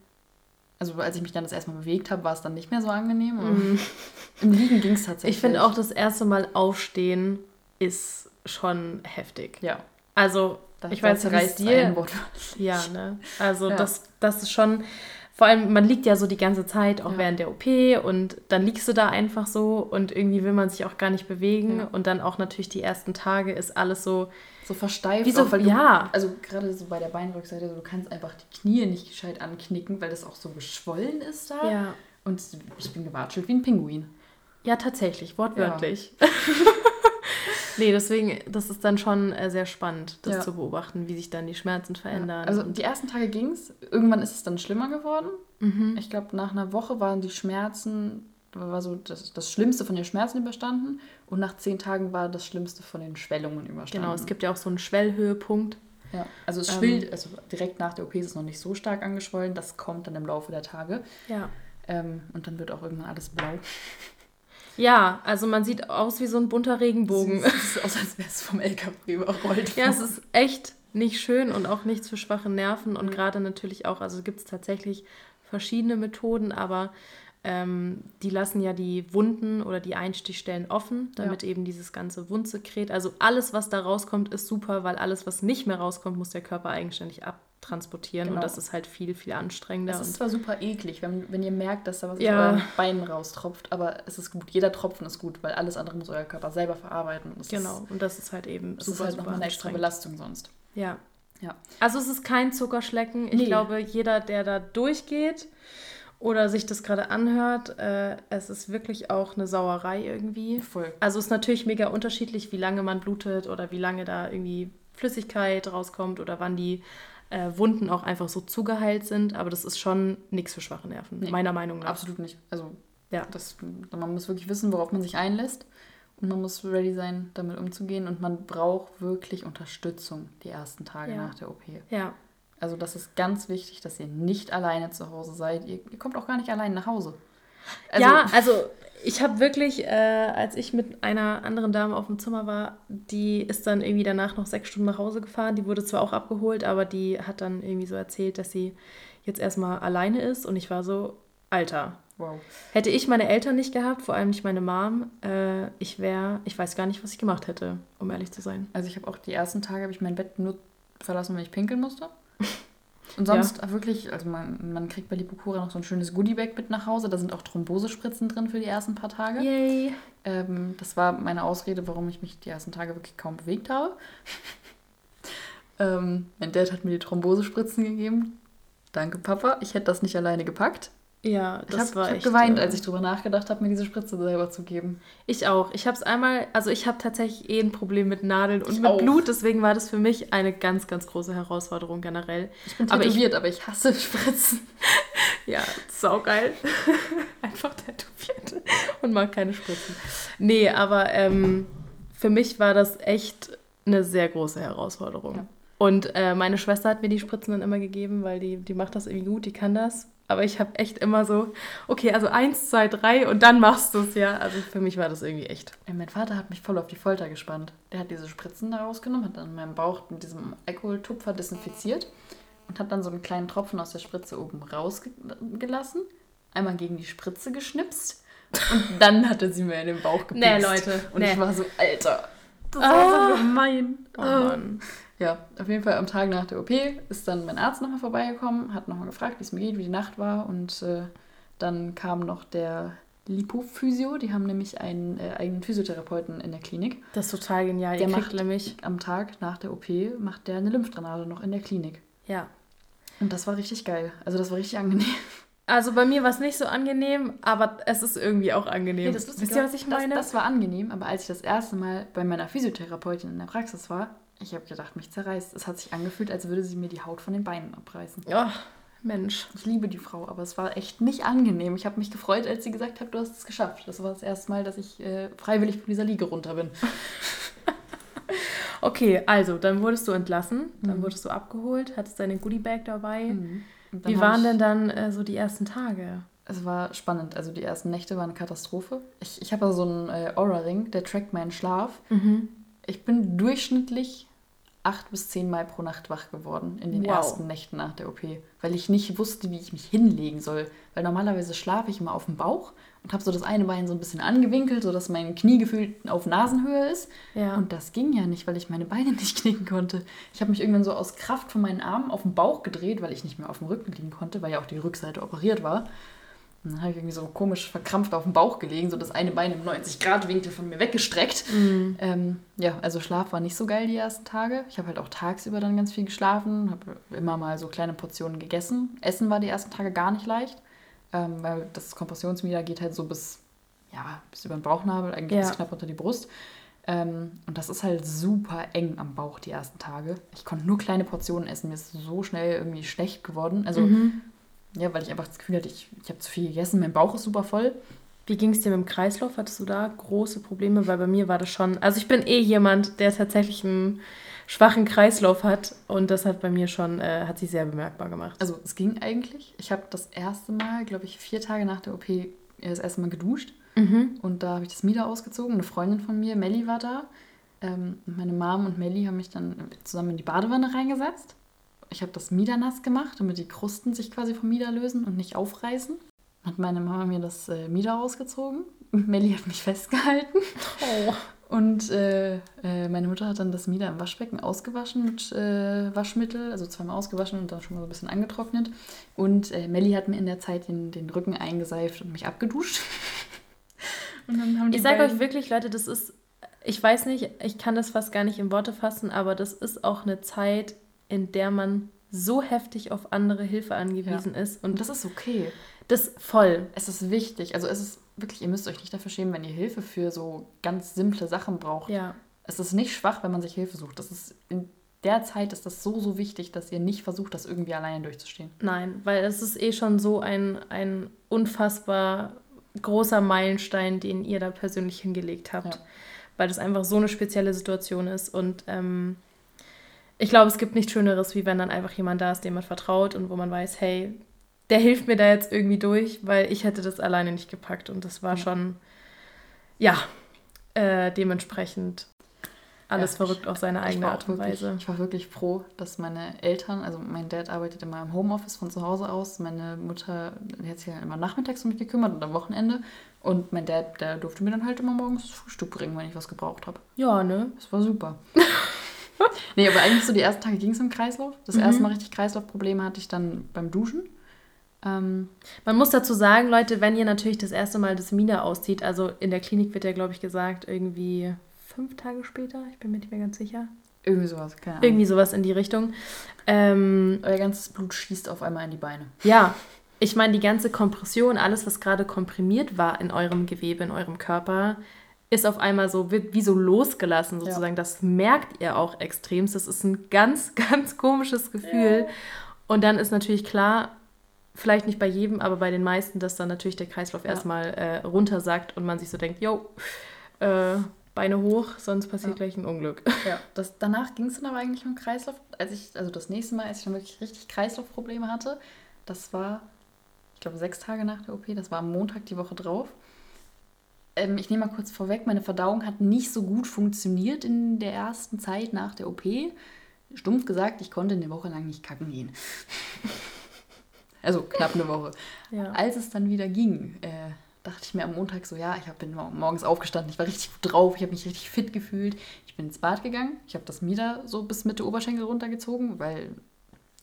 Also als ich mich dann das erstmal bewegt habe, war es dann nicht mehr so angenehm. aber Im Liegen ging es tatsächlich. Ich finde auch das erste Mal aufstehen ist schon heftig. Ja. Also Da, ich weiß es zerreißt dir. Ja, ne? Also Ja. das, das ist schon, vor allem, man liegt ja so die ganze Zeit, auch Ja. während der OP und dann liegst du da einfach so und irgendwie will man sich auch gar nicht bewegen Ja. und dann auch natürlich die ersten Tage ist alles so, So versteift. Wieso- auch, weil du, ja. Also gerade so bei der Beinrückseite, so, du kannst einfach die Knie nicht gescheit anknicken, weil das auch so geschwollen ist da. ja, Und ich bin gewatschelt wie ein Pinguin. ja tatsächlich, wortwörtlich. nee, deswegen, das ist dann schon äh, sehr spannend, das Ja. zu beobachten, wie sich dann die Schmerzen verändern. Also und- die ersten Tage ging es. Irgendwann ist es dann schlimmer geworden. mhm. Ich glaube, nach einer Woche waren die Schmerzen, war so das, das Schlimmste von den Schmerzen überstanden. Und nach zehn Tagen war das Schlimmste von den Schwellungen überstanden. Genau, es gibt ja auch so einen Schwellhöhepunkt. Ja, also es Ähm, schwillt, also direkt nach der OP ist es noch nicht so stark angeschwollen. Das kommt dann im Laufe der Tage. Ja. Ähm, und dann wird auch irgendwann alles blau. Ja, also man sieht aus wie so ein bunter Regenbogen. Es sieht aus, als wäre es vom LKW überrollt. Ja, es ist echt nicht schön und auch nichts für schwache Nerven und Mhm. gerade natürlich auch, also gibt es tatsächlich verschiedene Methoden, aber ähm, die lassen ja die Wunden oder die Einstichstellen offen, damit eben dieses ganze Wundsekret, also alles, was da rauskommt, ist super, weil alles, was nicht mehr rauskommt, muss der Körper eigenständig abtransportieren Genau. und das ist halt viel, viel anstrengender. Es ist zwar super eklig, wenn, wenn ihr merkt, dass da was Ja. aus euren Beinen raustropft, aber es ist gut. Jeder Tropfen ist gut, weil alles andere muss euer Körper selber verarbeiten. Und genau, Ist, und das ist halt eben das super, ist halt super nochmal eine extra. Belastung sonst. Ja. Ja. Also es ist kein Zuckerschlecken. Ich Nee. glaube, jeder, der da durchgeht oder sich das gerade anhört, äh, es ist wirklich auch eine Sauerei irgendwie. Voll. Also es ist natürlich mega unterschiedlich, wie lange man blutet oder wie lange da irgendwie Flüssigkeit rauskommt oder wann die äh, Wunden auch einfach so zugeheilt sind. Aber das ist schon nichts für schwache Nerven, Nee. meiner Meinung nach. Absolut nicht. Also Ja. Das, man muss wirklich wissen, worauf man sich einlässt. Und man muss ready sein, damit umzugehen. Und man braucht wirklich Unterstützung die ersten Tage Ja. nach der OP. Ja. Also das ist ganz wichtig, dass ihr nicht alleine zu Hause seid. Ihr, ihr kommt auch gar nicht allein nach Hause. Also, ja, also ich habe wirklich, äh, als ich mit einer anderen Dame auf dem Zimmer war, die ist dann irgendwie danach noch sechs Stunden nach Hause gefahren. Die wurde zwar auch abgeholt, aber die hat dann irgendwie so erzählt, dass sie jetzt erstmal alleine ist. Und ich war so, Alter, wow. hätte ich meine Eltern nicht gehabt, vor allem nicht meine Mom, äh, ich wäre, ich weiß gar nicht, was ich gemacht hätte, um ehrlich zu sein. Also ich habe auch die ersten Tage habe ich mein Bett nur verlassen, wenn ich pinkeln musste. Und sonst wirklich, also man, man kriegt bei Lipokura noch so ein schönes Goodiebag mit nach Hause. Da sind auch Thrombosespritzen drin für die ersten paar Tage. Yay. Ähm, das war meine Ausrede, warum ich mich die ersten Tage wirklich kaum bewegt habe. ähm, mein Dad hat mir die Thrombosespritzen gegeben. Danke, Papa. Ich hätte das nicht alleine gepackt. Ja, Ich das habe war hab echt, geweint, äh, als ich drüber nachgedacht habe, mir diese Spritze selber zu geben. Ich auch. Ich habe es einmal, also ich habe tatsächlich eh ein Problem mit Nadeln und Ich mit auch. Blut, deswegen war das für mich eine ganz, ganz große Herausforderung generell. Ich bin Aber ich- tätowiert, aber ich hasse Spritzen. Ja, saugeil. Einfach tätowiert und mag keine Spritzen. Nee, aber ähm, für mich war das echt eine sehr große Herausforderung. Ja. Und äh, meine Schwester hat mir die Spritzen dann immer gegeben, weil die, die macht das irgendwie gut, die kann das. Aber ich habe echt immer so, okay, also eins, zwei, drei und dann machst du es ja. Also für mich war das irgendwie echt. Mein Vater hat mich voll auf die Folter gespannt. Der hat diese Spritzen da rausgenommen, hat dann meinen Bauch mit diesem Alkoholtupfer desinfiziert und hat dann so einen kleinen Tropfen aus der Spritze oben rausgelassen, einmal gegen die Spritze geschnipst und dann hatte sie mir in den Bauch gepikst. Nee, Leute, Und nee. ich war so, Alter, das Ah. war so gemein. Oh Mann. Ja, auf jeden Fall am Tag nach der OP ist dann mein Arzt nochmal vorbeigekommen, hat nochmal gefragt, wie es mir geht, wie die Nacht war und äh, dann kam noch der Lipophysio, die haben nämlich einen äh, eigenen Physiotherapeuten in der Klinik. Das ist total genial. Der Ihr macht- nämlich, Am Tag nach der OP macht der eine Lymphdrainage noch in der Klinik. ja. Und das war richtig geil. Also das war richtig angenehm. Also bei mir war es nicht so angenehm, aber es ist irgendwie auch angenehm. Wisst ihr, was ich meine? Das, das war angenehm, aber als ich das erste Mal bei meiner Physiotherapeutin in der Praxis war, ich habe gedacht, mich zerreißt. Es hat sich angefühlt, als würde sie mir die Haut von den Beinen abreißen. oh, Mensch. Ich liebe die Frau, aber es war echt nicht angenehm. Ich habe mich gefreut, als sie gesagt hat, du hast es geschafft. Das war das erste Mal, dass ich äh, freiwillig von dieser Liege runter bin. Okay, also dann wurdest du entlassen, dann Mhm. wurdest du abgeholt, hattest deine Goodiebag dabei. Dann Wie waren denn dann äh, so die ersten Tage? Es war spannend. Also die ersten Nächte waren eine Katastrophe. Ich, ich habe ja so einen äh, Aura-Ring, der trackt meinen Schlaf. Ich bin durchschnittlich acht bis zehn Mal pro Nacht wach geworden in den Wow. ersten Nächten nach der OP, weil ich nicht wusste, wie ich mich hinlegen soll. Weil normalerweise schlafe ich immer auf dem Bauch und habe so das eine Bein so ein bisschen angewinkelt, sodass mein Knie gefühlt auf Nasenhöhe ist. Ja. Und das ging ja nicht, weil ich meine Beine nicht knicken konnte. Ich habe mich irgendwann so aus Kraft von meinen Armen auf den Bauch gedreht, weil ich nicht mehr auf dem Rücken liegen konnte, weil ja auch die Rückseite operiert war. Dann habe ich irgendwie so komisch verkrampft auf dem Bauch gelegen, so das eine Bein im 90-Grad-Winkel von mir weggestreckt. Ähm, ja, also Schlaf war nicht so geil die ersten Tage. Ich habe halt auch tagsüber dann ganz viel geschlafen, habe immer mal so kleine Portionen gegessen. Essen war die ersten Tage gar nicht leicht, ähm, weil das Kompressionsmieder geht halt so bis, ja, bis über den Bauchnabel, eigentlich Ja. bis knapp unter die Brust. Ähm, und das ist halt super eng am Bauch die ersten Tage. Ich konnte nur kleine Portionen essen. Mir ist so schnell irgendwie schlecht geworden. Also, Mhm. Ja, weil ich einfach das Gefühl hatte, ich, ich habe zu viel gegessen. Mein Bauch ist super voll. Wie ging es dir mit dem Kreislauf? Hattest du da große Probleme? Weil bei mir war das schon. Also ich bin eh jemand, der tatsächlich einen schwachen Kreislauf hat und das hat bei mir schon, äh, hat sich sehr bemerkbar gemacht. Also, es ging eigentlich. Ich habe das erste Mal, glaube ich, vier Tage nach der OP das erste Mal geduscht. Mhm. Und da habe ich das Mieder ausgezogen. Eine Freundin von mir, Melli, war da. Ähm, meine Mom und Melli haben mich dann zusammen in die Badewanne reingesetzt. Ich habe das Mieder nass gemacht, damit die Krusten sich quasi vom Mieder lösen und nicht aufreißen. Hat meine Mama mir das äh, Mieder ausgezogen. Melli hat mich festgehalten. Oh. Und äh, äh, meine Mutter hat dann das Mieder im Waschbecken ausgewaschen mit äh, Waschmittel, also zweimal ausgewaschen und dann schon mal so ein bisschen angetrocknet. Und äh, Melli hat mir in der Zeit den, den Rücken eingeseift und mich abgeduscht. und Ich sage euch wirklich, Leute, das ist, ich weiß nicht, ich kann das fast gar nicht in Worte fassen, aber das ist auch eine Zeit, in der man so heftig auf andere Hilfe angewiesen ist. Und Und das ist okay. das voll. Es ist wichtig. Also es ist wirklich, ihr müsst euch nicht dafür schämen, wenn ihr Hilfe für so ganz simple Sachen braucht. Ja. Es ist nicht schwach, wenn man sich Hilfe sucht. Das ist in der Zeit ist das so, so wichtig, dass ihr nicht versucht, das irgendwie alleine durchzustehen. Nein, weil es ist eh schon so ein, ein unfassbar großer Meilenstein, den ihr da persönlich hingelegt habt. Ja. Weil das einfach so eine spezielle Situation ist. Und ähm, ich glaube, es gibt nichts Schöneres, wie wenn dann einfach jemand da ist, dem man vertraut und wo man weiß, hey, der hilft mir da jetzt irgendwie durch, weil ich hätte das alleine nicht gepackt. Und das war Ja. schon, ja, äh, dementsprechend alles Ja, verrückt auf seine Ich eigene Art und wirklich, Weise. Ich war wirklich froh, dass meine Eltern, also mein Dad arbeitet immer im Homeoffice von zu Hause aus, meine Mutter, hat sich halt immer nachmittags um mich gekümmert und am Wochenende. Und mein Dad, der durfte mir dann halt immer morgens das Frühstück bringen, wenn ich was gebraucht habe. Ja, ne? Das war super. nee, aber eigentlich so die ersten Tage ging es im Kreislauf. Das Mhm. erste Mal richtig Kreislaufprobleme hatte ich dann beim Duschen. Ähm, Man muss dazu sagen, Leute, wenn ihr natürlich das erste Mal das Mieder auszieht, also in der Klinik wird ja, glaube ich, gesagt, irgendwie fünf Tage später, ich bin mir nicht mehr ganz sicher. irgendwie sowas, keine Ahnung. Irgendwie sowas in die Richtung. Ähm, Euer ganzes Blut schießt auf einmal in die Beine. ja, ich meine, die ganze Kompression, alles, was gerade komprimiert war in eurem Gewebe, in eurem Körper, ist auf einmal so, wird wie so losgelassen sozusagen. Das merkt ihr auch extremst. Das ist ein ganz, ganz komisches Gefühl. Und dann ist natürlich klar, vielleicht nicht bei jedem, aber bei den meisten, dass dann natürlich der Kreislauf Ja. erstmal äh, runtersackt und man sich so denkt, yo, äh, Beine hoch, sonst passiert Ja. gleich ein Unglück. Ja, das, danach ging es dann aber eigentlich um Kreislauf. Als ich, also das nächste Mal, als ich dann wirklich richtig Kreislaufprobleme hatte, das war, ich glaube, sechs Tage nach der OP, das war am Montag die Woche drauf. Ähm, ich nehme mal kurz vorweg, meine Verdauung hat nicht so gut funktioniert in der ersten Zeit nach der OP. Stumpf gesagt, ich konnte eine Woche lang nicht kacken gehen. also knapp eine Woche. Ja. Als es dann wieder ging, äh, dachte ich mir am Montag so, ja, ich bin mor- morgens aufgestanden, ich war richtig gut drauf, ich habe mich richtig fit gefühlt. Ich bin ins Bad gegangen, ich habe das Mieder so bis Mitte Oberschenkel runtergezogen, weil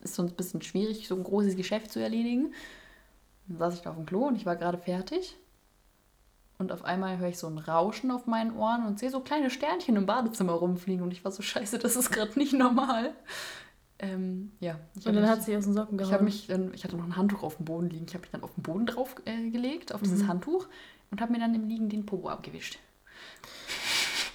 ist sonst ein bisschen schwierig, so ein großes Geschäft zu erledigen. Dann saß ich da auf dem Klo und ich war gerade fertig. Und auf einmal höre ich so ein Rauschen auf meinen Ohren und sehe so kleine Sternchen im Badezimmer rumfliegen. Und ich war so, scheiße, das ist gerade nicht normal. Ähm, ja. Ich Und dann mich- hat sie aus den Socken gehauen. ich habe mich dann, ich hatte noch ein Handtuch auf dem Boden liegen. Ich habe mich dann auf den Boden drauf äh, gelegt, auf dieses Mhm. Handtuch und habe mir dann im Liegen den Popo abgewischt.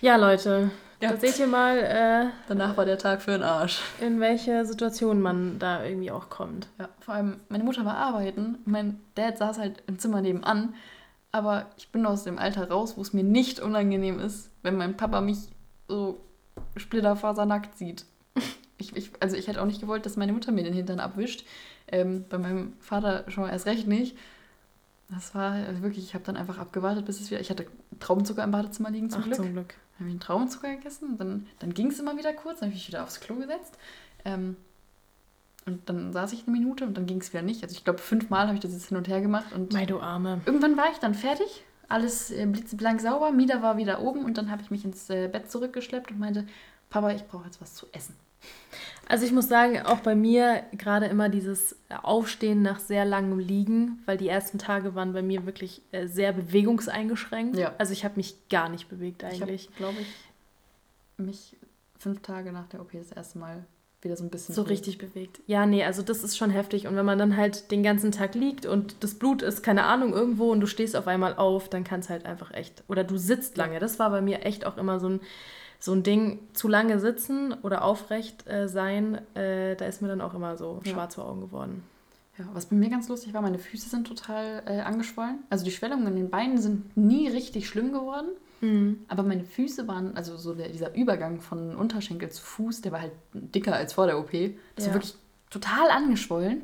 ja, Leute, Ja. da seht ihr mal, äh, Danach war der Tag für den Arsch. in welche Situation man da irgendwie auch kommt. Ja, vor allem, meine Mutter war arbeiten, mein Dad saß halt im Zimmer nebenan, aber ich bin aus dem Alter raus, wo es mir nicht unangenehm ist, wenn mein Papa mich so splitterfasernackt sieht. Ich, ich, also ich hätte auch nicht gewollt, dass meine Mutter mir den Hintern abwischt. Ähm, bei meinem Vater schon mal erst recht nicht. Das war also wirklich, ich habe dann einfach abgewartet, bis es wieder. Ich hatte Traubenzucker im Badezimmer liegen zum Ach, Glück. zum Glück. Dann habe ich einen Traubenzucker gegessen, dann, dann ging es immer wieder kurz, dann habe ich mich wieder aufs Klo gesetzt. Ähm, und dann saß ich eine Minute und dann ging es wieder nicht. Also ich glaube, fünfmal habe ich das jetzt hin und her gemacht und Mei, du Arme. irgendwann war ich dann fertig. Alles äh, blitzeblank sauber. Mida war wieder oben und dann habe ich mich ins äh, Bett zurückgeschleppt und meinte, Papa, ich brauche jetzt was zu essen. Also ich muss sagen, auch bei mir gerade immer dieses Aufstehen nach sehr langem Liegen, weil die ersten Tage waren bei mir wirklich äh, sehr bewegungseingeschränkt. Ja. Also ich habe mich gar nicht bewegt Ich eigentlich. habe, glaube ich, mich fünf Tage nach der OP das erste Mal wieder so ein bisschen So richtig bewegt. Ja, nee, also das ist schon heftig. Und wenn man dann halt den ganzen Tag liegt und das Blut ist, keine Ahnung, irgendwo und du stehst auf einmal auf, dann kann es halt einfach echt. Oder du sitzt lange. Das war bei mir echt auch immer so ein, so ein Ding, zu lange sitzen oder aufrecht äh, sein, äh, da ist mir dann auch immer so Ja. schwarz vor Augen geworden. Ja, was bei mir ganz lustig war, meine Füße sind total äh, angeschwollen. Also die Schwellungen in den Beinen sind nie richtig schlimm geworden. Aber meine Füße waren, also so der, dieser Übergang von Unterschenkel zu Fuß, der war halt dicker als vor der OP. Das Ja. war wirklich total angeschwollen.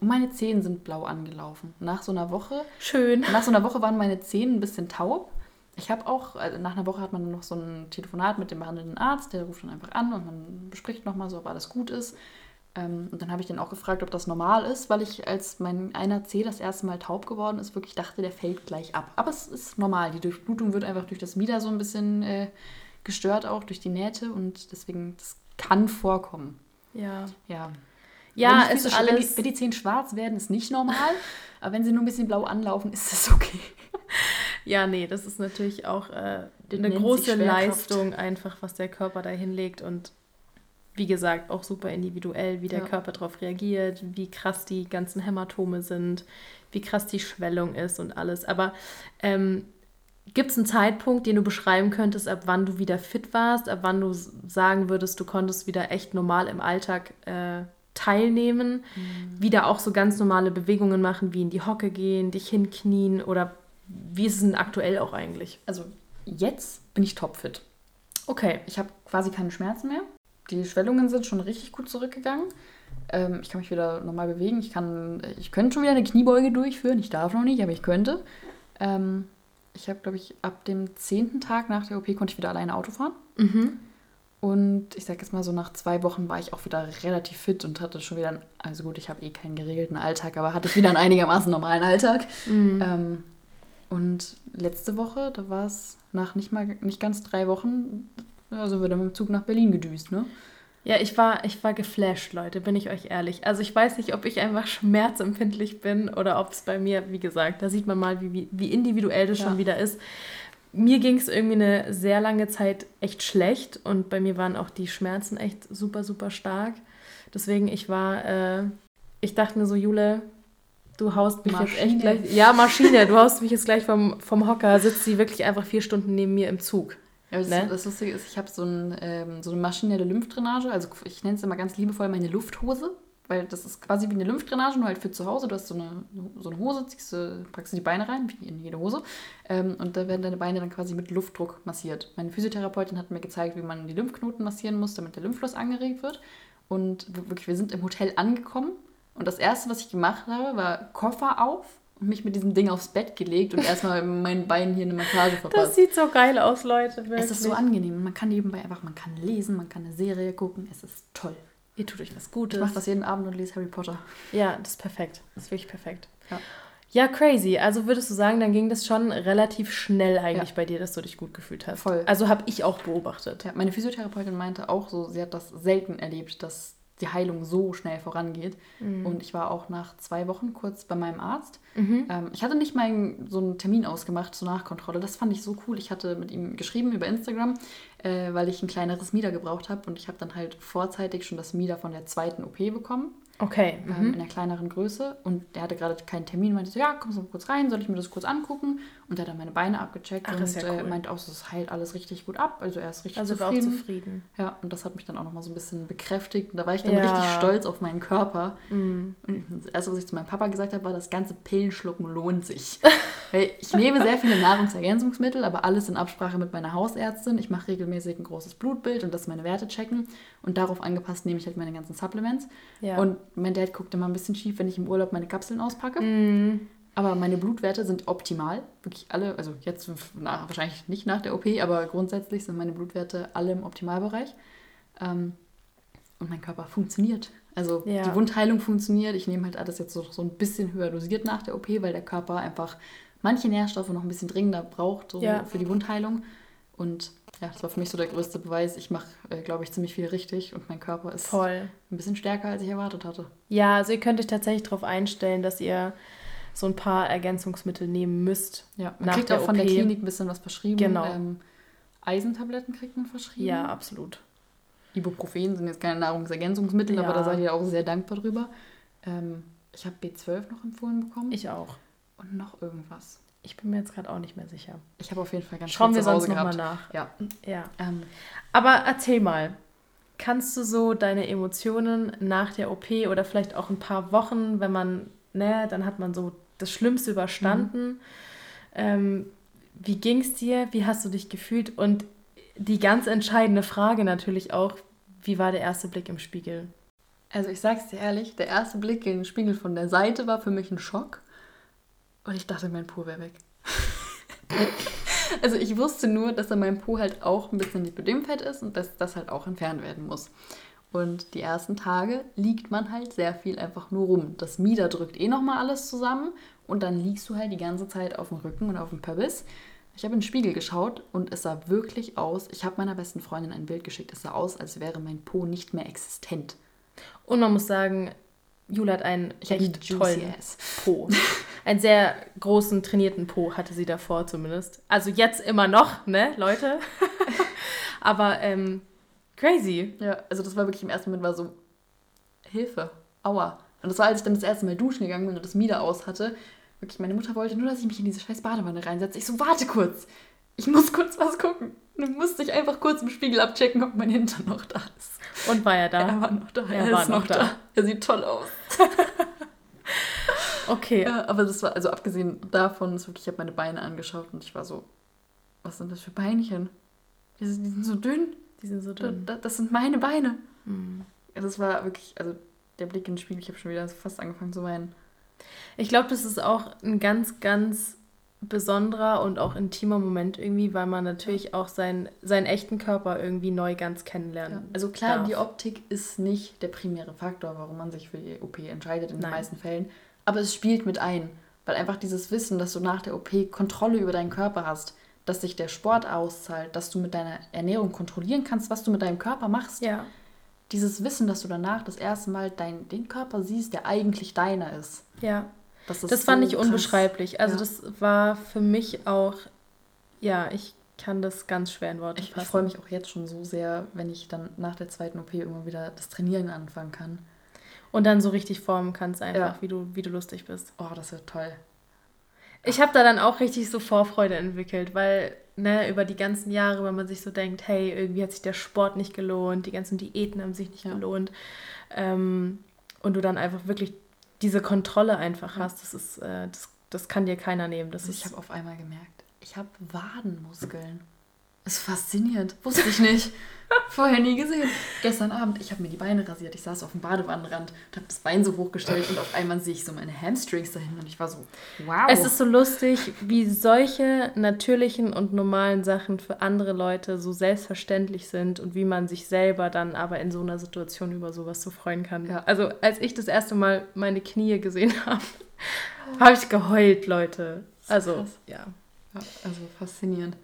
Und meine Zehen sind blau angelaufen. Nach so einer Woche, Schön. nach so einer Woche waren meine Zehen ein bisschen taub. Ich habe auch, also nach einer Woche hat man noch so ein Telefonat mit dem behandelnden Arzt, der ruft dann einfach an und man bespricht nochmal so, ob alles gut ist. Ähm, und dann habe ich den auch gefragt, ob das normal ist, weil ich, als mein einer Zeh das erste Mal taub geworden ist, wirklich dachte, der fällt gleich ab. Aber es ist normal. Die Durchblutung wird einfach durch das Mieder so ein bisschen äh, gestört, auch durch die Nähte. Und deswegen, das kann vorkommen. Ja. Ja. Ja, wenn die es ist sch- wenn alles. die, wenn die Zehen schwarz werden, ist nicht normal. aber wenn sie nur ein bisschen blau anlaufen, ist das okay. Ja, nee, das ist natürlich auch äh, eine große. Leistung, einfach, was der Körper da hinlegt und wie gesagt, auch super individuell, wie der Ja. Körper darauf reagiert, wie krass die ganzen Hämatome sind, wie krass die Schwellung ist und alles. Aber ähm, gibt es einen Zeitpunkt, den du beschreiben könntest, ab wann du wieder fit warst, ab wann du sagen würdest, du konntest wieder echt normal im Alltag äh, teilnehmen, wieder auch so ganz normale Bewegungen machen, wie in die Hocke gehen, dich hinknien oder wie ist es denn aktuell auch eigentlich? Also jetzt bin ich topfit. Okay. Ich habe quasi keine Schmerzen mehr. Die Schwellungen sind schon richtig gut zurückgegangen. Ähm, ich kann mich wieder normal bewegen. Ich kann, ich könnte schon wieder eine Kniebeuge durchführen. Ich darf noch nicht, aber ich könnte. Ähm, ich habe, glaube ich, ab dem zehnten Tag nach der OP konnte ich wieder alleine Auto fahren. Mhm. Und ich sag jetzt mal so, nach zwei Wochen war ich auch wieder relativ fit und hatte schon wieder, einen, also gut, ich habe eh keinen geregelten Alltag, aber hatte ich wieder einen einigermaßen normalen Alltag. Mhm. Ähm, und letzte Woche, da war es nach nicht mal nicht ganz drei Wochen, also wir dann mit dem Zug nach Berlin gedüst, ne? Ja, ich war, ich war geflasht, Leute, bin ich euch ehrlich. Also ich weiß nicht, ob ich einfach schmerzempfindlich bin oder ob es bei mir, wie gesagt, da sieht man mal, wie, wie- individuell das Ja. schon wieder ist. Mir ging es irgendwie eine sehr lange Zeit echt schlecht und bei mir waren auch die Schmerzen echt super, super stark. Deswegen, ich war, äh, ich dachte mir so, Jule, du haust mich jetzt echt Maschine. gleich. Ja, Maschine, du haust mich jetzt gleich vom, vom Hocker, sitzt sie wirklich einfach vier Stunden neben mir im Zug. Ja, das, Ne? das Lustige ist, ich habe so, ein, ähm, so eine maschinelle Lymphdrainage, also ich nenne es immer ganz liebevoll meine Lufthose, weil das ist quasi wie eine Lymphdrainage, nur halt für zu Hause. Du hast so eine, so eine Hose, ziehst du, packst du die Beine rein, wie in jede Hose, ähm, und da werden deine Beine dann quasi mit Luftdruck massiert. Meine Physiotherapeutin hat mir gezeigt, wie man die Lymphknoten massieren muss, damit der Lymphfluss angeregt wird. Und wir- wirklich, wir sind im Hotel angekommen und das Erste, was ich gemacht habe, war Koffer auf und mich mit diesem Ding aufs Bett gelegt und erstmal meinen Beinen hier eine Massage verpasst. Das sieht so geil aus, Leute. Wirklich. Es ist so angenehm. Man kann nebenbei einfach, man kann lesen, man kann eine Serie gucken. Es ist toll. Ihr tut euch was Ich Gutes. mache das jeden Abend und lese Harry Potter. Ja, das ist perfekt. Das ist wirklich perfekt. Ja. Ja, crazy. Also würdest du sagen, dann ging das schon relativ schnell eigentlich Ja. bei dir, dass du dich gut gefühlt hast. Voll. Also habe ich auch beobachtet. Ja, meine Physiotherapeutin meinte auch so, sie hat das selten erlebt, dass die Heilung so schnell vorangeht. Und ich war auch nach zwei Wochen kurz bei meinem Arzt. Mhm. Ähm, ich hatte nicht mal so einen Termin ausgemacht zur Nachkontrolle. Das fand ich so cool. Ich hatte mit ihm geschrieben über Instagram, äh, weil ich ein kleineres Mieder gebraucht habe. Und ich habe dann halt vorzeitig schon das Mieder von der zweiten OP bekommen. Okay. ähm, Mhm. in einer kleineren Größe und der hatte gerade keinen Termin, meinte so, ja, kommst du mal kurz rein, soll ich mir das kurz angucken? Und der hat dann meine Beine abgecheckt Ach, und ja äh, cool. meinte auch, so, es heilt alles richtig gut ab, also er ist richtig Also war auch zufrieden. zufrieden. Ja, und das hat mich dann auch nochmal so ein bisschen bekräftigt und da war ich dann Ja. richtig stolz auf meinen Körper. Mhm. Und das erste, was ich zu meinem Papa gesagt habe, war, das ganze Pillenschlucken lohnt sich. Weil ich nehme sehr viele Nahrungsergänzungsmittel, aber alles in Absprache mit meiner Hausärztin. Ich mache regelmäßig ein großes Blutbild und das meine Werte checken. Und darauf angepasst nehme ich halt meine ganzen Supplements. Ja. Und mein Dad guckt immer ein bisschen schief, wenn ich im Urlaub meine Kapseln auspacke. Mhm. Aber meine Blutwerte sind optimal. Wirklich alle, also jetzt na, wahrscheinlich nicht nach der OP, aber grundsätzlich sind meine Blutwerte alle im Optimalbereich. Ähm, und mein Körper funktioniert. Also Ja. die Wundheilung funktioniert. Ich nehme halt alles jetzt so, so ein bisschen höher dosiert nach der OP, weil der Körper einfach manche Nährstoffe noch ein bisschen dringender braucht so Ja. für die Wundheilung. Und ja, das war für mich so der größte Beweis. Ich mache, äh, glaube ich, ziemlich viel richtig und mein Körper ist Voll. ein bisschen stärker, als ich erwartet hatte. Ja, also ihr könnt euch tatsächlich darauf einstellen, dass ihr so ein paar Ergänzungsmittel nehmen müsst. Ja, man kriegt der auch von der OP. Klinik ein bisschen was verschrieben. Genau. Ähm, Eisentabletten kriegt man verschrieben. Ja, absolut. Ibuprofen sind jetzt keine Nahrungsergänzungsmittel, aber Ja. da seid ihr auch sehr dankbar drüber. Ähm, ich habe B12 noch empfohlen bekommen. Ich auch. und noch irgendwas. Ich bin mir jetzt gerade auch nicht mehr sicher. Ich habe auf jeden Fall ganz Schauen viel wir zu Hause sonst nochmal nach. Ja. Ja. Ähm, Aber erzähl mal, kannst du so deine Emotionen nach der OP oder vielleicht auch ein paar Wochen, wenn man, ne, dann hat man so das Schlimmste überstanden. Ähm, wie ging es dir? Wie hast du dich gefühlt? Und die ganz entscheidende Frage natürlich auch, wie war der erste Blick im Spiegel? also ich sag's dir ehrlich, der erste Blick in den Spiegel von der Seite war für mich ein Schock. Und ich dachte, mein Po wäre weg. also ich wusste nur, dass an meinem Po halt auch ein bisschen Lipödemfett ist und dass das halt auch entfernt werden muss. Und die ersten Tage liegt man halt sehr viel einfach nur rum. Das Mieder drückt eh nochmal alles zusammen und dann liegst du halt die ganze Zeit auf dem Rücken und auf dem Pöbis. Ich habe in den Spiegel geschaut und es sah wirklich aus, ich habe meiner besten Freundin ein Bild geschickt, es sah aus, als wäre mein Po nicht mehr existent. Und man muss sagen, Jule hat einen Ich echt tollen ass. Po. Einen sehr großen, trainierten Po hatte sie davor zumindest. Also jetzt immer noch, ne, Leute? Aber ähm, crazy. Ja, also das war wirklich im ersten Moment war so, Hilfe, aua. Und das war, als ich dann das erste Mal duschen gegangen bin und das Mieder aus hatte. Wirklich, meine Mutter wollte nur, dass ich mich in diese scheiß Badewanne reinsetze. Ich so, warte kurz. Ich muss kurz was gucken. Und dann musste ich einfach kurz im Spiegel abchecken, ob mein Hintern noch da ist. Und war er da? Er war noch da. Er Er, war noch da. da. Er sieht toll aus. Okay. Ja, aber das war, also abgesehen davon, ist wirklich, ich habe meine Beine angeschaut und ich war so, was sind das für Beinchen? Die sind, die sind so dünn. Die sind so dünn. Das, das sind meine Beine. Mhm. Das war wirklich, also der Blick in den Spiegel, ich habe schon wieder fast angefangen zu weinen. Ich glaube, das ist auch ein ganz, ganz besonderer und auch intimer Moment irgendwie, weil man natürlich auch seinen, seinen echten Körper irgendwie neu ganz kennenlernen. Ja. Also klar, darf. die Optik ist nicht der primäre Faktor, warum man sich für die OP entscheidet in Nein. den meisten Fällen. Aber es spielt mit ein. Weil einfach dieses Wissen, dass du nach der OP Kontrolle über deinen Körper hast, dass sich der Sport auszahlt, dass du mit deiner Ernährung kontrollieren kannst, was du mit deinem Körper machst. Ja. Dieses Wissen, dass du danach das erste Mal dein, den Körper siehst, der eigentlich deiner ist. Ja. Das, ist Das fand so ich krass. unbeschreiblich. Also Ja. das war für mich auch, ja, ich kann das ganz schwer in Worte Ich, ich fassen. freue mich auch jetzt schon so sehr, wenn ich dann nach der zweiten OP immer wieder das Trainieren anfangen kann. Und dann so richtig formen kannst einfach, Ja. wie, du, wie du lustig bist. Oh, das wird toll. Ich habe da dann auch richtig so Vorfreude entwickelt, weil ne, über die ganzen Jahre, wenn man sich so denkt, hey, irgendwie hat sich der Sport nicht gelohnt, die ganzen Diäten haben sich nicht Ja. gelohnt ähm, und du dann einfach wirklich diese Kontrolle einfach hast, das ist, äh, das, das kann dir keiner nehmen. Das Also ich habe auf einmal gemerkt, ich habe Wadenmuskeln. Das ist faszinierend. Wusste ich nicht. Vorher nie gesehen. Gestern Abend, ich habe mir die Beine rasiert. Ich saß auf dem Badewannenrand und habe das Bein so hochgestellt und auf einmal sehe ich so meine Hamstrings dahin und ich war so, wow. Es ist so lustig, wie solche natürlichen und normalen Sachen für andere Leute so selbstverständlich sind und wie man sich selber dann aber in so einer Situation über sowas so freuen kann. Ja. Also als ich das erste Mal meine Knie gesehen habe, habe ich geheult, Leute. Also, ja. Ja, also faszinierend.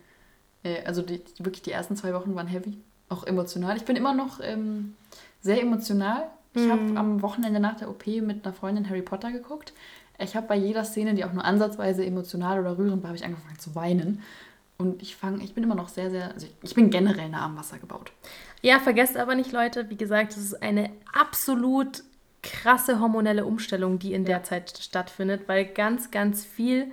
Äh, Also die, wirklich die ersten zwei Wochen waren heavy, auch emotional. Ich bin immer noch ähm, sehr emotional. Ich habe am Wochenende nach der OP mit einer Freundin Harry Potter geguckt. Ich habe bei jeder Szene, die auch nur ansatzweise emotional oder rührend war, habe ich angefangen zu weinen. Und ich fange, ich bin immer noch sehr, sehr, also ich, ich bin generell nah am Wasser gebaut. Ja, vergesst aber nicht, Leute, wie gesagt, es ist eine absolut krasse hormonelle Umstellung, die in der Zeit stattfindet, weil ganz, ganz viel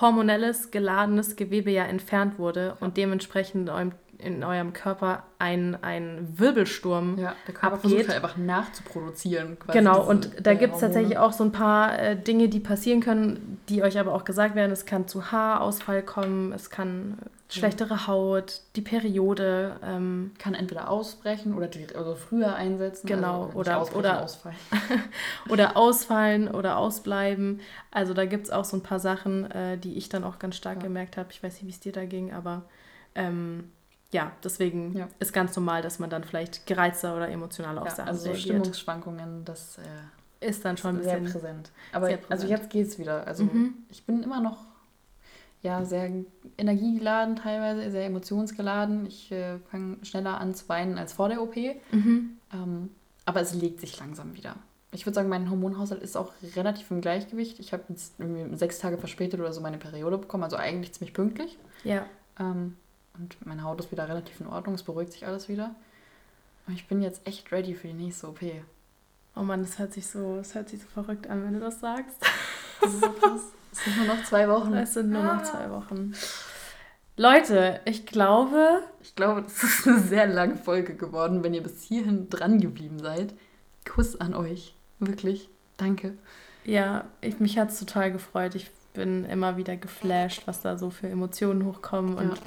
hormonelles, geladenes Gewebe ja entfernt wurde und dementsprechend in eurem, Körper ein, ein Wirbelsturm Ja, der Körper abgeht. versucht halt einfach nachzuproduzieren. Quasi Genau, und da gibt es tatsächlich auch so ein paar äh, Dinge, die passieren können, die euch aber auch gesagt werden. Es kann zu Haarausfall kommen, es kann äh, schlechtere Haut, die Periode. Ähm, Kann entweder ausbrechen oder, oder früher einsetzen. Genau, nicht oder- oder- ausfallen. oder ausfallen oder ausbleiben. Also da gibt es auch so ein paar Sachen, äh, die ich dann auch ganz stark Ja. gemerkt habe. Ich weiß nicht, wie es dir da ging, aber ähm, ja, deswegen Ja. ist ganz normal, dass man dann vielleicht gereizter oder emotionaler auf Ja, Sachen also so reagiert. Stimmungsschwankungen, das äh, Ist dann schon ein sehr bisschen... präsent. Aber sehr also präsent. jetzt geht's wieder. Also Mhm. ich bin immer noch ja, sehr energiegeladen teilweise, sehr emotionsgeladen. Ich äh, fange schneller an zu weinen als vor der OP. Mhm. Ähm, aber es legt sich langsam wieder. Ich würde sagen, mein Hormonhaushalt ist auch relativ im Gleichgewicht. Ich habe jetzt sechs Tage verspätet oder so meine Periode bekommen, also eigentlich ziemlich pünktlich. Ja. Ähm, und meine Haut ist wieder relativ in Ordnung, es beruhigt sich alles wieder. Und ich bin jetzt echt ready für die nächste OP. Oh Mann, das hört sich so, das hört sich so verrückt an, wenn du das sagst. Das ist so krass. Es sind nur noch zwei Wochen. Es sind nur noch zwei Wochen. Leute, ich glaube, Ich glaube, das ist eine sehr lange Folge geworden, wenn ihr bis hierhin dran geblieben seid. Kuss an euch. Wirklich. Danke. ja, ich, mich hat es total gefreut. Ich bin immer wieder geflasht, was da so für Emotionen hochkommen und Ja.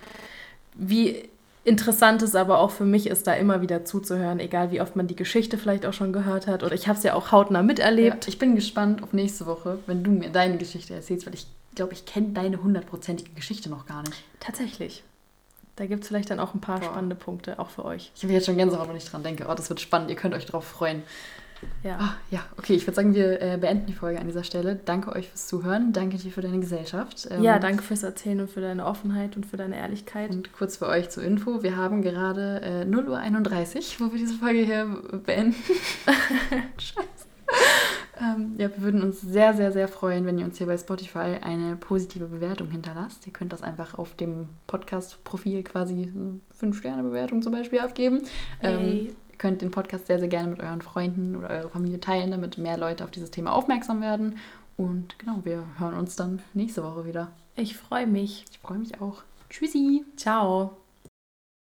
Wie interessant es aber auch für mich ist, da immer wieder zuzuhören, egal wie oft man die Geschichte vielleicht auch schon gehört hat. Oder ich habe es ja auch hautnah miterlebt. Ja, ich bin gespannt auf nächste Woche, wenn du mir deine Geschichte erzählst, weil ich glaube, ich kenne deine hundertprozentige Geschichte noch gar nicht. Tatsächlich. Da gibt es vielleicht dann auch ein paar Boah. spannende Punkte, auch für euch. Ich habe jetzt schon Gänsehaut, wenn ich dran denke. Oh, das wird spannend. Ihr könnt euch drauf freuen. Ja. Ah, ja, okay, ich würde sagen, wir äh, beenden die Folge an dieser Stelle. Danke euch fürs Zuhören. Danke dir für deine Gesellschaft. Ähm, ja, danke fürs Erzählen und für deine Offenheit und für deine Ehrlichkeit. Und kurz für euch zur Info, wir haben gerade äh, 0.31 Uhr, wo wir diese Folge hier beenden. Scheiße. Ähm, ja, wir würden uns sehr, sehr, sehr freuen, wenn ihr uns hier bei Spotify eine positive Bewertung hinterlasst. Ihr könnt das einfach auf dem Podcast-Profil quasi eine 5-Sterne-Bewertung zum Beispiel abgeben. Ähm, Yay. Ihr könnt den Podcast sehr, sehr gerne mit euren Freunden oder eurer Familie teilen, damit mehr Leute auf dieses Thema aufmerksam werden. Und genau, wir hören uns dann nächste Woche wieder. Ich freue mich. Ich freue mich auch. Tschüssi! Ciao.